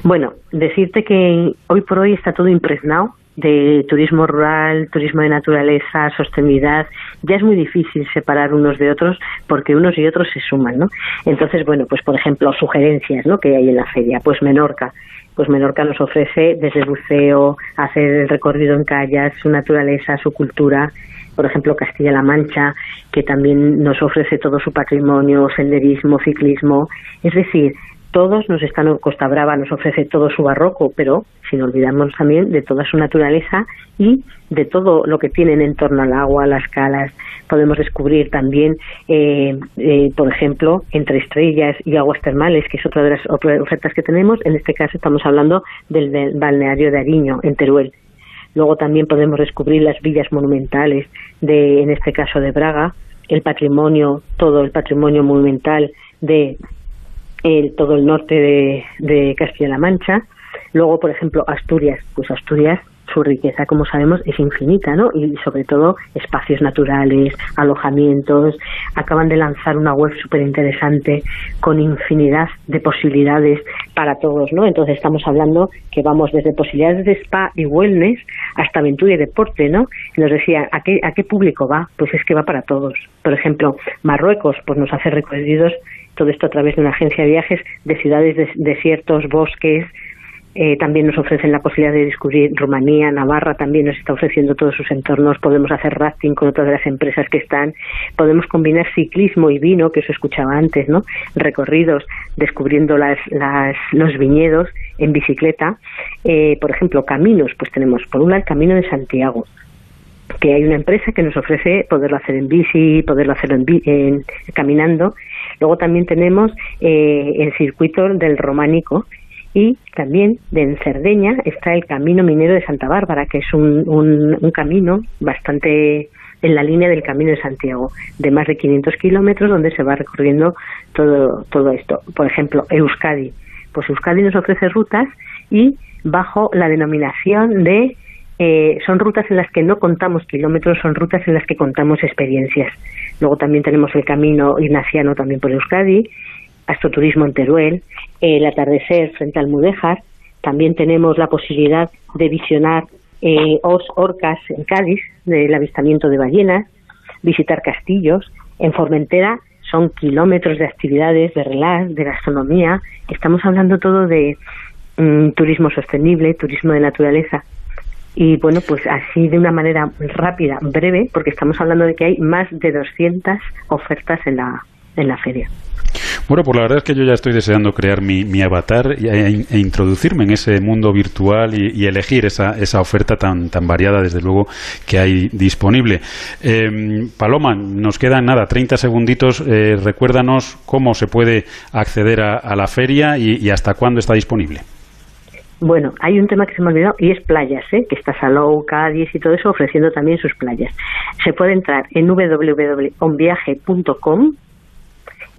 Bueno, decirte que hoy por hoy está todo impregnado de turismo rural, turismo de naturaleza, sostenibilidad, ya es muy difícil separar unos de otros porque unos y otros se suman, ¿no? Entonces, bueno, pues por ejemplo, sugerencias, ¿no? que hay en la feria, pues Menorca, pues Menorca nos ofrece desde buceo, hacer el recorrido en calles, su naturaleza, su cultura, por ejemplo Castilla-La Mancha, que también nos ofrece todo su patrimonio, senderismo, ciclismo, es decir, todos nos están, Costa Brava nos ofrece todo su barroco, pero sin olvidarnos también de toda su naturaleza y de todo lo que tienen en torno al agua, las calas. Podemos descubrir también, eh, eh, por ejemplo, entre estrellas y aguas termales, que es otra de las ofertas que tenemos. En este caso estamos hablando del, balneario de Ariño, en Teruel. Luego también podemos descubrir las villas monumentales de, en este caso de Braga, el patrimonio, todo el patrimonio monumental de todo el norte de, Castilla-La Mancha. Luego, por ejemplo, Asturias. Pues Asturias su riqueza, como sabemos, es infinita, ¿no? Y sobre todo espacios naturales, alojamientos. Acaban de lanzar una web súper interesante con infinidad de posibilidades para todos, ¿no? Entonces estamos hablando que vamos desde posibilidades de spa y wellness hasta aventura y deporte, ¿no? Nos decía, ¿a qué, ¿a qué público va? Pues es que va para todos. Por ejemplo, Marruecos, pues nos hace recorridos todo esto a través de una agencia de viajes de ciudades, desiertos, bosques, eh, también nos ofrecen la posibilidad de descubrir Rumanía, Navarra también nos está ofreciendo todos sus entornos, podemos hacer rafting con otras las empresas que están, podemos combinar ciclismo y vino, que eso escuchaba antes, ¿no? Recorridos, descubriendo las, las, los viñedos en bicicleta. Eh, por ejemplo, caminos, pues tenemos por un lado el Camino de Santiago, que hay una empresa que nos ofrece poderlo hacer en bici, poderlo hacer en, caminando. Luego también tenemos eh, el circuito del románico, y también de en Cerdeña está el Camino Minero de Santa Bárbara, que es un, un, camino bastante en la línea del Camino de Santiago, de más de 500 kilómetros, donde se va recorriendo todo, todo esto. Por ejemplo, Euskadi. Pues Euskadi nos ofrece rutas y bajo la denominación de eh, son rutas en las que no contamos kilómetros, son rutas en las que contamos experiencias. Luego también tenemos el camino ignaciano también por Euskadi astroturismo en Teruel, el atardecer frente al Mudéjar. También tenemos la posibilidad de visionar eh, os orcas en Cádiz, del avistamiento de ballenas, visitar castillos. En Formentera son kilómetros de actividades, de relax, de gastronomía. Estamos hablando todo de mm, turismo sostenible, turismo de naturaleza. Y bueno, pues así de una manera rápida, breve, porque estamos hablando de que hay más de 200 ofertas en la, en la feria. Bueno, pues la verdad es que yo ya estoy deseando crear mi, avatar e, e, introducirme en ese mundo virtual y, elegir esa, esa, oferta tan, tan variada, desde luego, que hay disponible. Em, Paloma, nos quedan nada, 30 segunditos. Eh, recuérdanos cómo se puede acceder a, la feria y, hasta cuándo está disponible. Bueno, hay un tema que se me ha olvidado y es playas, ¿eh? que está Salou, Cádiz y todo eso ofreciendo también sus playas. Se puede entrar en www.onviaje.com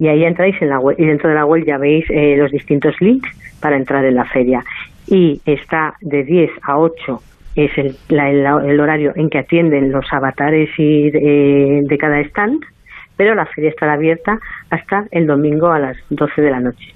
y ahí entráis en la web y dentro de la web ya veis eh, los distintos links para entrar en la feria y está de 10 a 8 es el, el, horario en que atienden los avatares y de, de cada stand pero la feria estará abierta hasta el domingo a las 12 de la noche.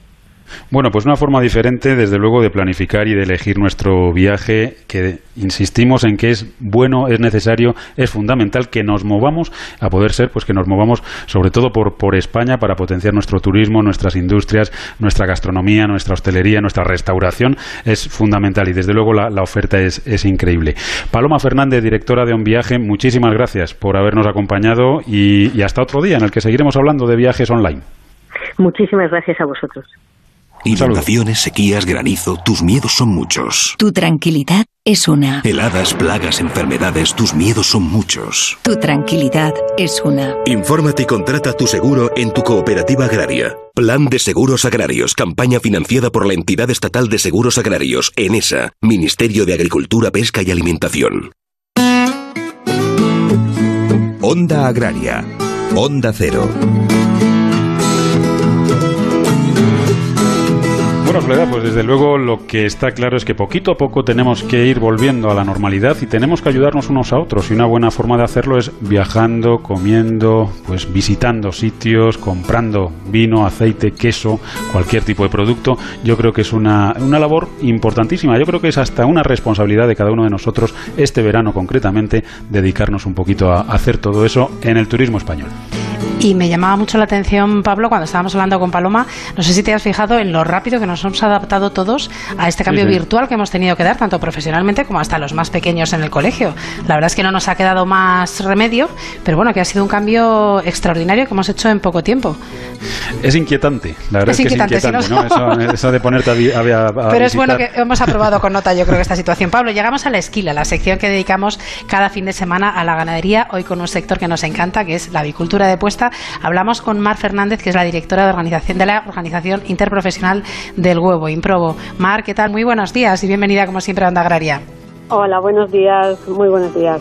Bueno, pues una forma diferente, desde luego, de planificar y de elegir nuestro viaje, que insistimos en que es bueno, es necesario, es fundamental que nos movamos, a poder ser, pues que nos movamos sobre todo por, España para potenciar nuestro turismo, nuestras industrias, nuestra gastronomía, nuestra hostelería, nuestra restauración, es fundamental y desde luego la, oferta es, es, increíble. Paloma Fernández, directora de Un Viaje, muchísimas gracias por habernos acompañado y hasta otro día en el que seguiremos hablando de viajes online. Muchísimas gracias a vosotros. Inundaciones, sequías, granizo, tus miedos son muchos. Tu tranquilidad es una. Heladas, plagas, enfermedades, tus miedos son muchos. Tu tranquilidad es una. Infórmate y contrata tu seguro en tu cooperativa agraria. Plan de Seguros Agrarios, campaña financiada por la entidad estatal de seguros agrarios, ENESA, Ministerio de Agricultura, Pesca y Alimentación. Onda Agraria. Onda Cero. Bueno, pues desde luego lo que está claro es que poquito a poco tenemos que ir volviendo a la normalidad y tenemos que ayudarnos unos a otros. Y una buena forma de hacerlo es viajando, comiendo, pues visitando sitios, comprando vino, aceite, queso, cualquier tipo de producto. Yo creo que es una, una labor importantísima. Yo creo que es hasta una responsabilidad de cada uno de nosotros, este verano concretamente, dedicarnos un poquito a hacer todo eso en el turismo español. Y me llamaba mucho la atención, Pablo, cuando estábamos hablando con Paloma, no sé si te has fijado en lo rápido que nos hemos adaptado todos a este cambio virtual que hemos tenido que dar, tanto profesionalmente como hasta los más pequeños en el colegio. La verdad es que no nos ha quedado más remedio, pero bueno, que ha sido un cambio extraordinario que hemos hecho en poco tiempo. Es inquietante, la verdad es, que es inquietante, ¿no? Eso, de ponerte a, Pero es bueno que hemos aprobado con nota, yo creo que esta situación. Pablo, llegamos a la esquila, la sección que dedicamos cada fin de semana a la ganadería, hoy con un sector que nos encanta, que es la avicultura de puesta Hablamos con Mar Fernández, que es la directora de, organización, de la Organización Interprofesional del Huevo, Improbo. Mar, ¿qué tal? Muy buenos días y bienvenida, como siempre, a Onda Agraria. Hola, buenos días, muy buenos días.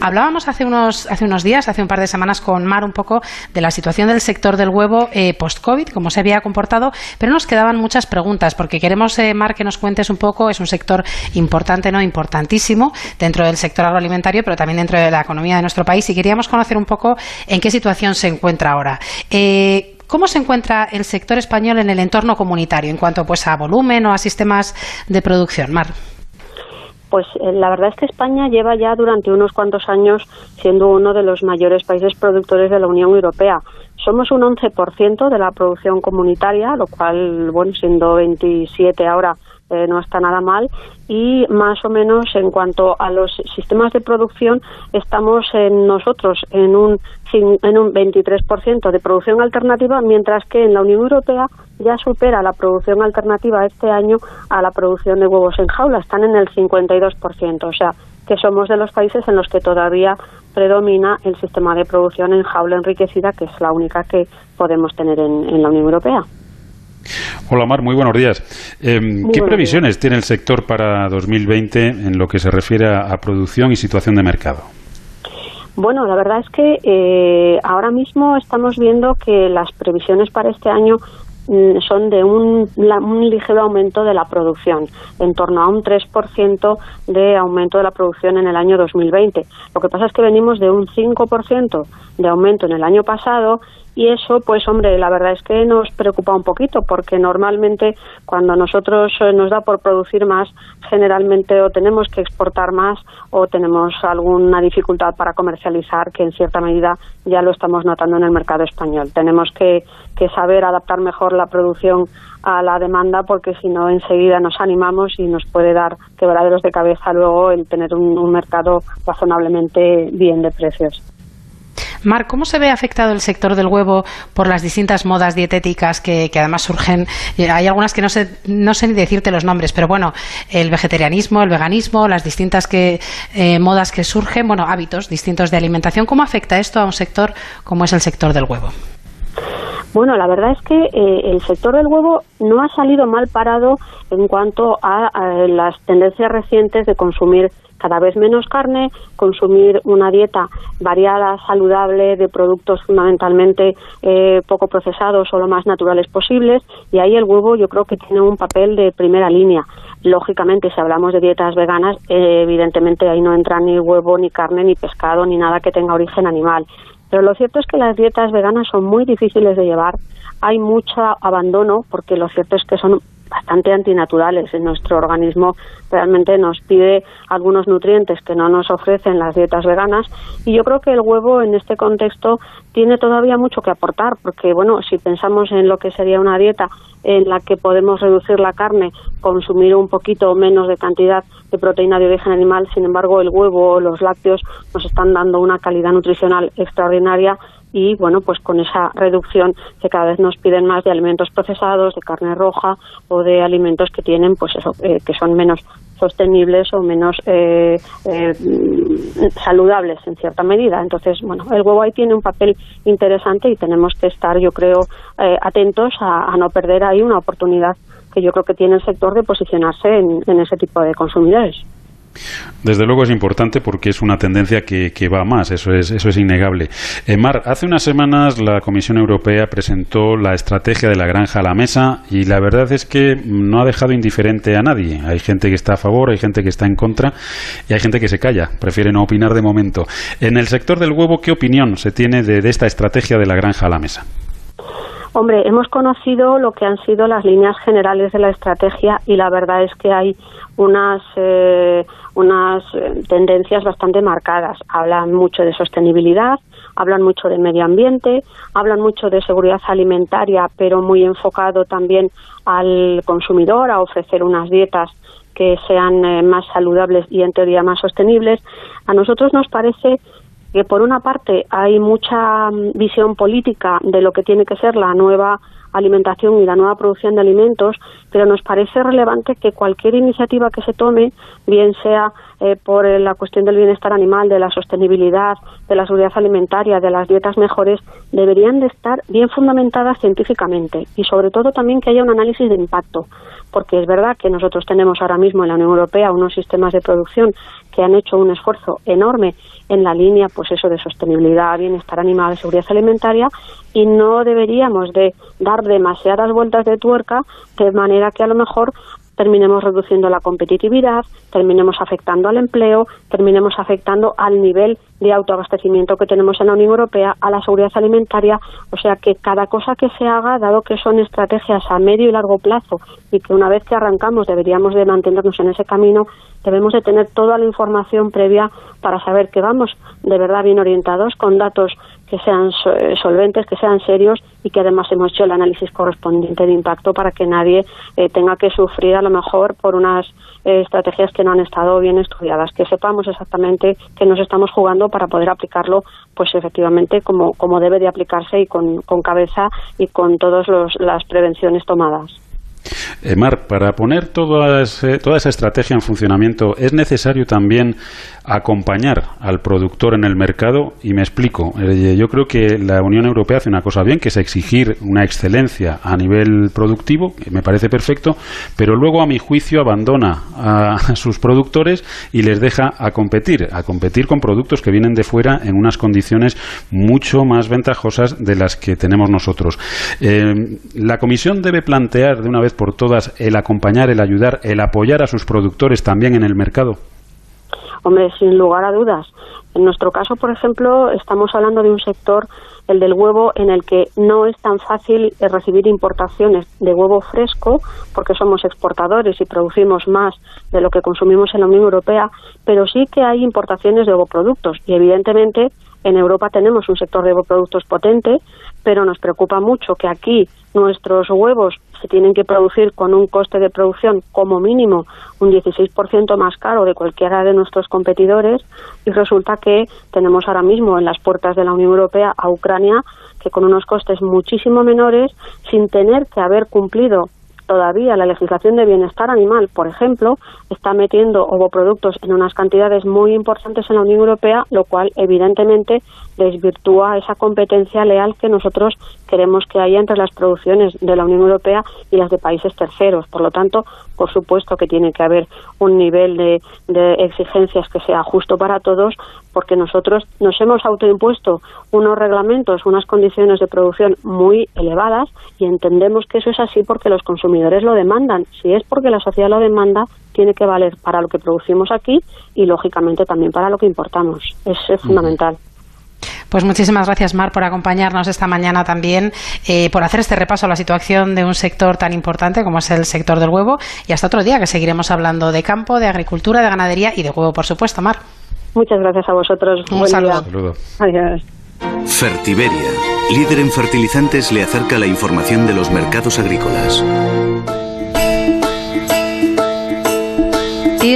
Hablábamos hace unos, hace unos días, hace un par de semanas, con Mar un poco de la situación del sector del huevo eh, post-COVID, cómo se había comportado, pero nos quedaban muchas preguntas, porque queremos, eh, Mar, que nos cuentes un poco, es un sector importante, ¿no? Importantísimo dentro del sector agroalimentario, pero también dentro de la economía de nuestro país, y queríamos conocer un poco en qué situación se encuentra ahora. Eh, ¿Cómo se encuentra el sector español en el entorno comunitario en cuanto pues, a volumen o a sistemas de producción? Mar. Pues eh, la verdad es que España lleva ya durante unos cuantos años siendo uno de los mayores países productores de la Unión Europea. Somos un 11% de la producción comunitaria, lo cual, bueno, siendo 27 ahora, eh, no está nada mal. Y más o menos en cuanto a los sistemas de producción estamos en nosotros en un en un 23% de producción alternativa mientras que en la Unión Europea ya supera la producción alternativa este año a la producción de huevos en jaula. Están en el 52% o sea que somos de los países en los que todavía predomina el sistema de producción en jaula enriquecida que es la única que podemos tener en la Unión Europea. Hola Mar, muy buenos días. Em, ¿Qué previsiones tiene el sector para 2020 en lo que se refiere a, producción y situación de mercado? Bueno, la verdad es que eh, ahora mismo estamos viendo que las previsiones para este año mm, son de un, un, ligero aumento de la producción, en torno a un 3% de aumento de la producción en el año 2020. Lo que pasa es que venimos de un 5% de aumento en el año pasado y eso, pues hombre, la verdad es que nos preocupa un poquito porque normalmente cuando nosotros eh, nos da por producir más, generalmente o tenemos que exportar más o tenemos alguna dificultad para comercializar que en cierta medida ya lo estamos notando en el mercado español. Tenemos que, que saber adaptar mejor la producción a la demanda porque si no enseguida nos animamos y nos puede dar quebraderos de cabeza luego el tener un mercado razonablemente bien de precios. Mar, ¿cómo se ve afectado el sector del huevo por las distintas modas dietéticas que, además surgen? Eh, hay algunas que no sé, no sé ni decirte los nombres, pero bueno, el vegetarianismo, el veganismo, las distintas que, eh, modas que surgen, bueno, hábitos distintos de alimentación. ¿Cómo afecta esto a un sector como es el sector del huevo? Bueno, la verdad es que eh, el sector del huevo no ha salido mal parado en cuanto a las tendencias recientes de consumir cada vez menos carne, consumir una dieta variada, saludable, de productos fundamentalmente eh, poco procesados o lo más naturales posibles, y ahí el huevo yo creo que tiene un papel de primera línea. Lógicamente, si hablamos de dietas veganas, eh, evidentemente ahí no entra ni huevo, ni carne, ni pescado, ni nada que tenga origen animal. Pero lo cierto es que las dietas veganas son muy difíciles de llevar, hay mucho abandono, porque lo cierto es que son bastante antinaturales. En nuestro organismo realmente nos pide algunos nutrientes que no nos ofrecen las dietas veganas y yo creo que el huevo en este contexto tiene todavía mucho que aportar porque, bueno, si pensamos en lo que sería una dieta en la que podemos reducir la carne, consumir un poquito menos de cantidad de proteína de origen animal, sin embargo el huevo o los lácteos nos están dando una calidad nutricional extraordinaria y bueno, pues con esa reducción que cada vez nos piden más de alimentos procesados, de carne roja o de alimentos que tienen, pues eso, eh, que son menos sostenibles o menos eh, eh, saludables en cierta medida. Entonces, bueno, el huevo ahí tiene un papel interesante y tenemos que estar, yo creo, atentos a, no perder ahí una oportunidad que yo creo que tiene el sector de posicionarse en ese tipo de consumidores. Desde luego es importante porque es una tendencia que, va más, eso es, eso es innegable. Eh, Mar, hace unas semanas la Comisión Europea presentó la estrategia de la granja a la mesa y la verdad es que no ha dejado indiferente a nadie. Hay gente que está a favor, hay gente que está en contra y hay gente que se calla, prefiere no opinar de momento. En el sector del huevo, ¿qué opinión se tiene de esta estrategia de la granja a la mesa? Hombre, hemos conocido lo que han sido las líneas generales de la estrategia y la verdad es que hay unas, eh, unas eh, tendencias bastante marcadas. Hablan mucho de sostenibilidad, hablan mucho de medio ambiente, hablan mucho de seguridad alimentaria, pero muy enfocado también al consumidor, a ofrecer unas dietas que sean eh, más saludables y en teoría más sostenibles. A nosotros nos parece que por una parte hay mucha mm, visión política de lo que tiene que ser la nueva alimentación y la nueva producción de alimentos, pero nos parece relevante que cualquier iniciativa que se tome, bien sea eh, por la cuestión del bienestar animal, de la sostenibilidad, de la seguridad alimentaria, de las dietas mejores, deberían de estar bien fundamentadas científicamente y sobre todo también que haya un análisis de impacto, porque es verdad que nosotros tenemos ahora mismo en la Unión Europea unos sistemas de producción que han hecho un esfuerzo enorme en la línea, pues eso de sostenibilidad, bienestar animal, seguridad alimentaria y no deberíamos de dar demasiadas vueltas de tuerca de manera que a lo mejor terminemos reduciendo la competitividad, terminemos afectando al empleo, terminemos afectando al nivel de autoabastecimiento que tenemos en la Unión Europea, a la seguridad alimentaria, o sea que cada cosa que se haga, dado que son estrategias a medio y largo plazo y que una vez que arrancamos deberíamos de mantenernos en ese camino, debemos de tener toda la información previa para saber que vamos de verdad bien orientados con datos que sean eh, solventes, que sean serios y que además hemos hecho el análisis correspondiente de impacto para que nadie eh, tenga que sufrir a lo mejor por unas eh, estrategias que no han estado bien estudiadas, que sepamos exactamente qué nos estamos jugando para poder aplicarlo pues efectivamente como, como debe de aplicarse y con, con cabeza y con todas las prevenciones tomadas. Eh, Mar, para poner toda, toda esa estrategia en funcionamiento, ¿es necesario también acompañar al productor en el mercado? Y me explico. Eh, yo creo que la Unión Europea hace una cosa bien, que es exigir una excelencia a nivel productivo, que me parece perfecto, pero luego, a mi juicio, abandona a *laughs* sus productores y les deja a competir, a competir con productos que vienen de fuera en unas condiciones mucho más ventajosas de las que tenemos nosotros. Eh, la Comisión debe plantear de una vez por todas el acompañar, el ayudar, el apoyar a sus productores también en el mercado? Hombre, sin lugar a dudas. En nuestro caso, por ejemplo, estamos hablando de un sector, el del huevo, en el que no es tan fácil eh, recibir importaciones de huevo fresco, porque somos exportadores y producimos más de lo que consumimos en la Unión Europea, pero sí que hay importaciones de ovoproductos y, evidentemente, en Europa tenemos un sector de ovoproductos potente, pero nos preocupa mucho que aquí nuestros huevos se tienen que producir con un coste de producción como mínimo un 16% más caro de cualquiera de nuestros competidores y resulta que tenemos ahora mismo en las puertas de la Unión Europea a Ucrania que con unos costes muchísimo menores sin tener que haber cumplido todavía la legislación de bienestar animal, por ejemplo, está metiendo ovoproductos en unas cantidades muy importantes en la Unión Europea, lo cual evidentemente desvirtúa esa competencia leal que nosotros queremos que haya entre las producciones de la Unión Europea y las de países terceros. Por lo tanto, por supuesto que tiene que haber un nivel de, de exigencias que sea justo para todos, porque nosotros nos hemos autoimpuesto unos reglamentos, unas condiciones de producción muy elevadas y entendemos que eso es así porque los consumidores lo demandan. Si es porque la sociedad lo demanda, tiene que valer para lo que producimos aquí y, lógicamente, también para lo que importamos. Es, fundamental. Pues muchísimas gracias, Mar, por acompañarnos esta mañana también, eh, por hacer este repaso a la situación de un sector tan importante como es el sector del huevo. Y hasta otro día, que seguiremos hablando de campo, de agricultura, de ganadería y de huevo, por supuesto, Mar. Muchas gracias a vosotros. Un saludo. Adiós. Fertiberia, líder en fertilizantes, le acerca la información de los mercados agrícolas.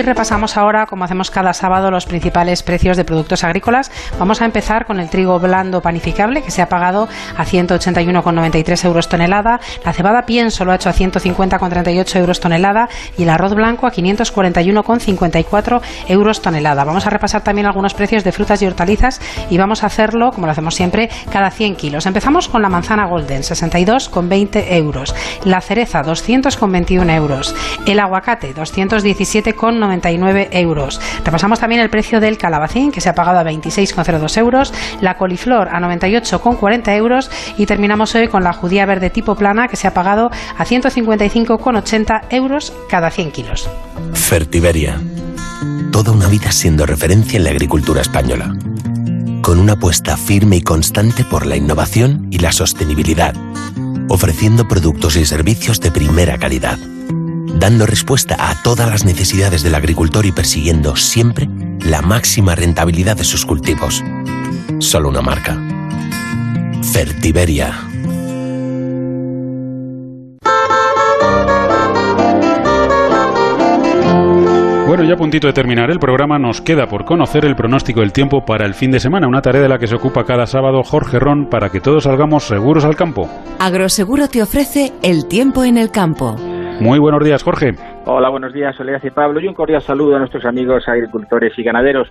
Repasamos ahora, como hacemos cada sábado, los principales precios de productos agrícolas. Vamos a empezar con el trigo blando panificable, que se ha pagado a 181,93 euros tonelada. La cebada pienso lo ha hecho a 150,38 euros tonelada. Y el arroz blanco a 541,54 euros tonelada. Vamos a repasar también algunos precios de frutas y hortalizas y vamos a hacerlo, como lo hacemos siempre, cada 100 kilos. Empezamos con la manzana golden, 62,20 euros. La cereza, 200,21 euros. El aguacate, 217,99 99 euros. Repasamos también el precio del calabacín, que se ha pagado a 26,02 euros, la coliflor a 98,40 euros y terminamos hoy con la judía verde tipo plana, que se ha pagado a 155,80 euros cada 100 kilos. Fertiberia. Toda una vida siendo referencia en la agricultura española. Con una apuesta firme y constante por la innovación y la sostenibilidad, ofreciendo productos y servicios de primera calidad dando respuesta a todas las necesidades del agricultor y persiguiendo siempre la máxima rentabilidad de sus cultivos. Solo una marca. Fertiberia. Bueno, ya a puntito de terminar el programa, nos queda por conocer el pronóstico del tiempo para el fin de semana, una tarea de la que se ocupa cada sábado Jorge Ron para que todos salgamos seguros al campo. Agroseguro te ofrece el tiempo en el campo. Muy buenos días, Jorge. Hola, buenos días, Soledad y Pablo, y un cordial saludo a nuestros amigos agricultores y ganaderos.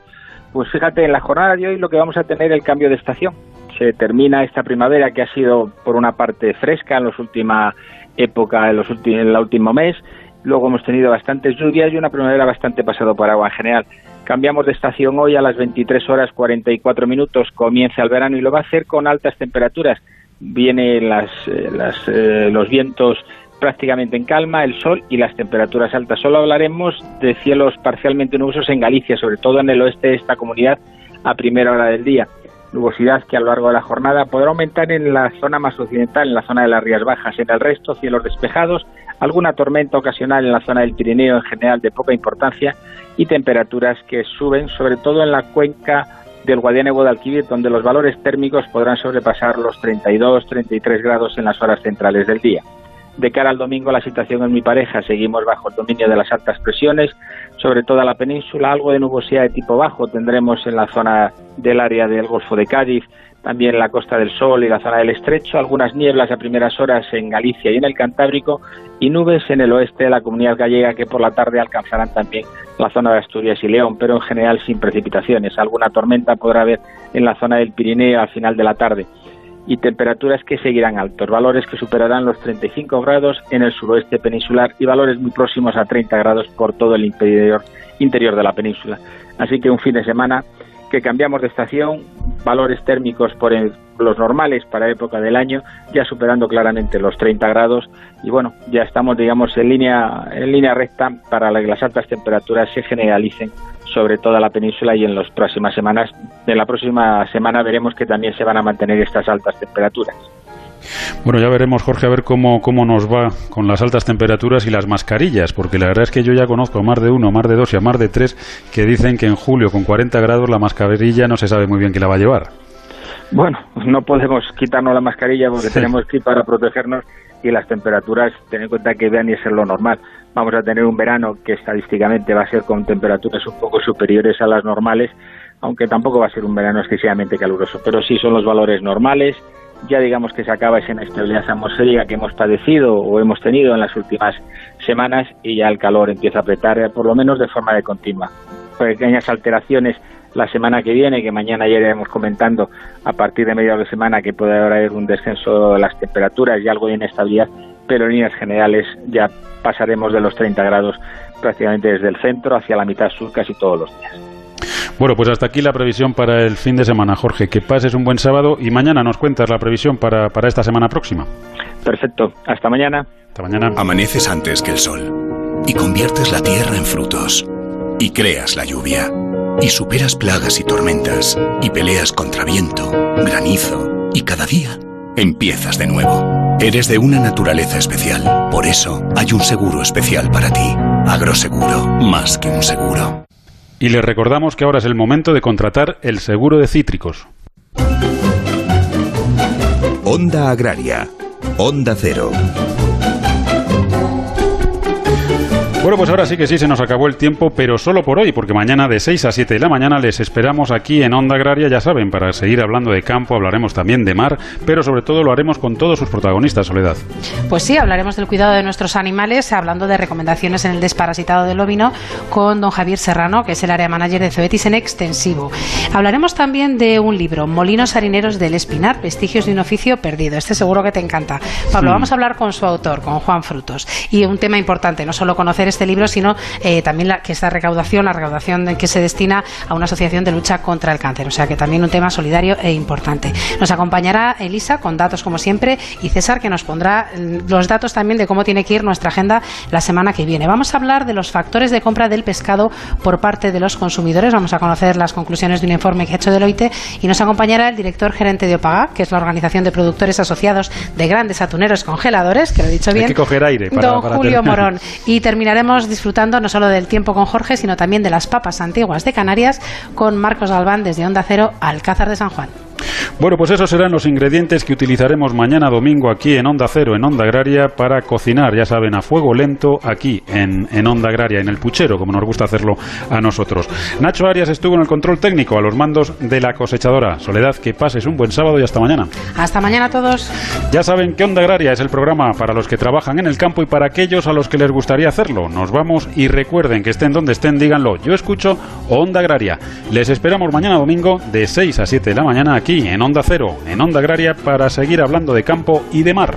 Pues fíjate, en la jornada de hoy lo que vamos a tener es el cambio de estación. Se termina esta primavera que ha sido, por una parte, fresca en la última época, en, los en el último mes, luego hemos tenido bastantes lluvias y una primavera bastante pasado por agua en general. Cambiamos de estación hoy a las 23 horas 44 minutos, comienza el verano y lo va a hacer con altas temperaturas. Vienen las, eh, eh, los vientos prácticamente en calma, el sol y las temperaturas altas. Solo hablaremos de cielos parcialmente nubosos en Galicia, sobre todo en el oeste de esta comunidad a primera hora del día. Nubosidad que a lo largo de la jornada podrá aumentar en la zona más occidental, en la zona de las Rías Bajas. En el resto, cielos despejados, alguna tormenta ocasional en la zona del Pirineo en general de poca importancia y temperaturas que suben, sobre todo en la cuenca del Guadiana y Guadalquivir, donde los valores térmicos podrán sobrepasar los 32-33 grados en las horas centrales del día. De cara al domingo, la situación en mi pareja. Seguimos bajo el dominio de las altas presiones, sobre toda la península, algo de nubosidad de tipo bajo tendremos en la zona del área del Golfo de Cádiz, también la Costa del Sol y la zona del Estrecho, algunas nieblas a primeras horas en Galicia y en el Cantábrico y nubes en el oeste de la comunidad gallega que por la tarde alcanzarán también la zona de Asturias y León, pero en general sin precipitaciones. Alguna tormenta podrá haber en la zona del Pirineo al final de la tarde y temperaturas que seguirán altos, valores que superarán los 35 grados en el suroeste peninsular y valores muy próximos a 30 grados por todo el interior, interior de la península. Así que un fin de semana que cambiamos de estación, valores térmicos por los normales para época del año, ya superando claramente los 30 grados y bueno, ya estamos digamos en línea en línea recta para que las altas temperaturas se generalicen sobre toda la península y en las próximas semanas, en la próxima semana veremos que también se van a mantener estas altas temperaturas. Bueno, ya veremos, Jorge, a ver cómo, cómo nos va con las altas temperaturas y las mascarillas, porque la verdad es que yo ya conozco a más de uno, más de dos y a más de tres que dicen que en julio con 40 grados la mascarilla no se sabe muy bien quién la va a llevar. Bueno, no podemos quitarnos la mascarilla porque tenemos que ir para protegernos y las temperaturas, ten en cuenta que vean y ser lo normal. Vamos a tener un verano que estadísticamente va a ser con temperaturas un poco superiores a las normales, aunque tampoco va a ser un verano excesivamente caluroso, pero sí son los valores normales ya digamos que se acaba esa inestabilidad atmosférica que hemos padecido o hemos tenido en las últimas semanas y ya el calor empieza a apretar, por lo menos de forma de continua. Pequeñas alteraciones la semana que viene, que mañana ya iremos comentando a partir de mediados de semana que puede haber un descenso de las temperaturas y algo de inestabilidad, pero en líneas generales ya pasaremos de los 30 grados prácticamente desde el centro hacia la mitad sur casi todos los días. Bueno, pues hasta aquí la previsión para el fin de semana, Jorge. Que pases un buen sábado y mañana nos cuentas la previsión para, para esta semana próxima. Perfecto. Hasta mañana. Hasta mañana. Amaneces antes que el sol y conviertes la tierra en frutos y creas la lluvia y superas plagas y tormentas y peleas contra viento, granizo y cada día empiezas de nuevo. Eres de una naturaleza especial. Por eso hay un seguro especial para ti. Agroseguro, más que un seguro. Y les recordamos que ahora es el momento de contratar el seguro de cítricos. Onda Agraria. Onda Cero. Bueno, pues ahora sí que sí, se nos acabó el tiempo, pero solo por hoy, porque mañana de 6 a 7 de la mañana les esperamos aquí en Onda Agraria, ya saben, para seguir hablando de campo, hablaremos también de mar, pero sobre todo lo haremos con todos sus protagonistas, Soledad. Pues sí, hablaremos del cuidado de nuestros animales, hablando de recomendaciones en el desparasitado del ovino, con don Javier Serrano, que es el área manager de Zoetis en extensivo. Hablaremos también de un libro, Molinos Harineros del Espinar, Vestigios de un oficio perdido. Este seguro que te encanta. Pablo, vamos a hablar con su autor, con Juan Frutos. Y un tema importante, no solo conocer este libro, sino eh, también la, que esta recaudación, la recaudación que se destina a una asociación de lucha contra el cáncer. O sea que también un tema solidario e importante. Nos acompañará Elisa con datos como siempre y César que nos pondrá mm, los datos también de cómo tiene que ir nuestra agenda la semana que viene. Vamos a hablar de los factores de compra del pescado por parte de los consumidores. Vamos a conocer las conclusiones de un informe que ha hecho Deloitte y nos acompañará el director gerente de Opaga, que es la organización de productores asociados de grandes atuneros congeladores, que lo he dicho bien. Hay que coger aire para, don Julio Morón. *laughs* Y terminaremos disfrutando no solo del tiempo con Jorge, sino también de las papas antiguas de Canarias con Marcos Galván desde Onda Cero, Alcázar de San Juan. Bueno, pues esos serán los ingredientes que utilizaremos mañana domingo aquí en Onda Cero, en Onda Agraria, para cocinar, ya saben, a fuego lento aquí en, en Onda Agraria, en el puchero, como nos gusta hacerlo a nosotros. Nacho Arias estuvo en el control técnico, a los mandos de la cosechadora. Soledad, que pases un buen sábado y hasta mañana. Hasta mañana a todos. Ya saben que Onda Agraria es el programa para los que trabajan en el campo y para aquellos a los que les gustaría hacerlo. Nos vamos y recuerden que estén donde estén, díganlo. Yo escucho Onda Agraria. Les esperamos mañana domingo de 6 a 7 de la mañana aquí en Onda Cero, en Onda Agraria, para seguir hablando de campo y de mar.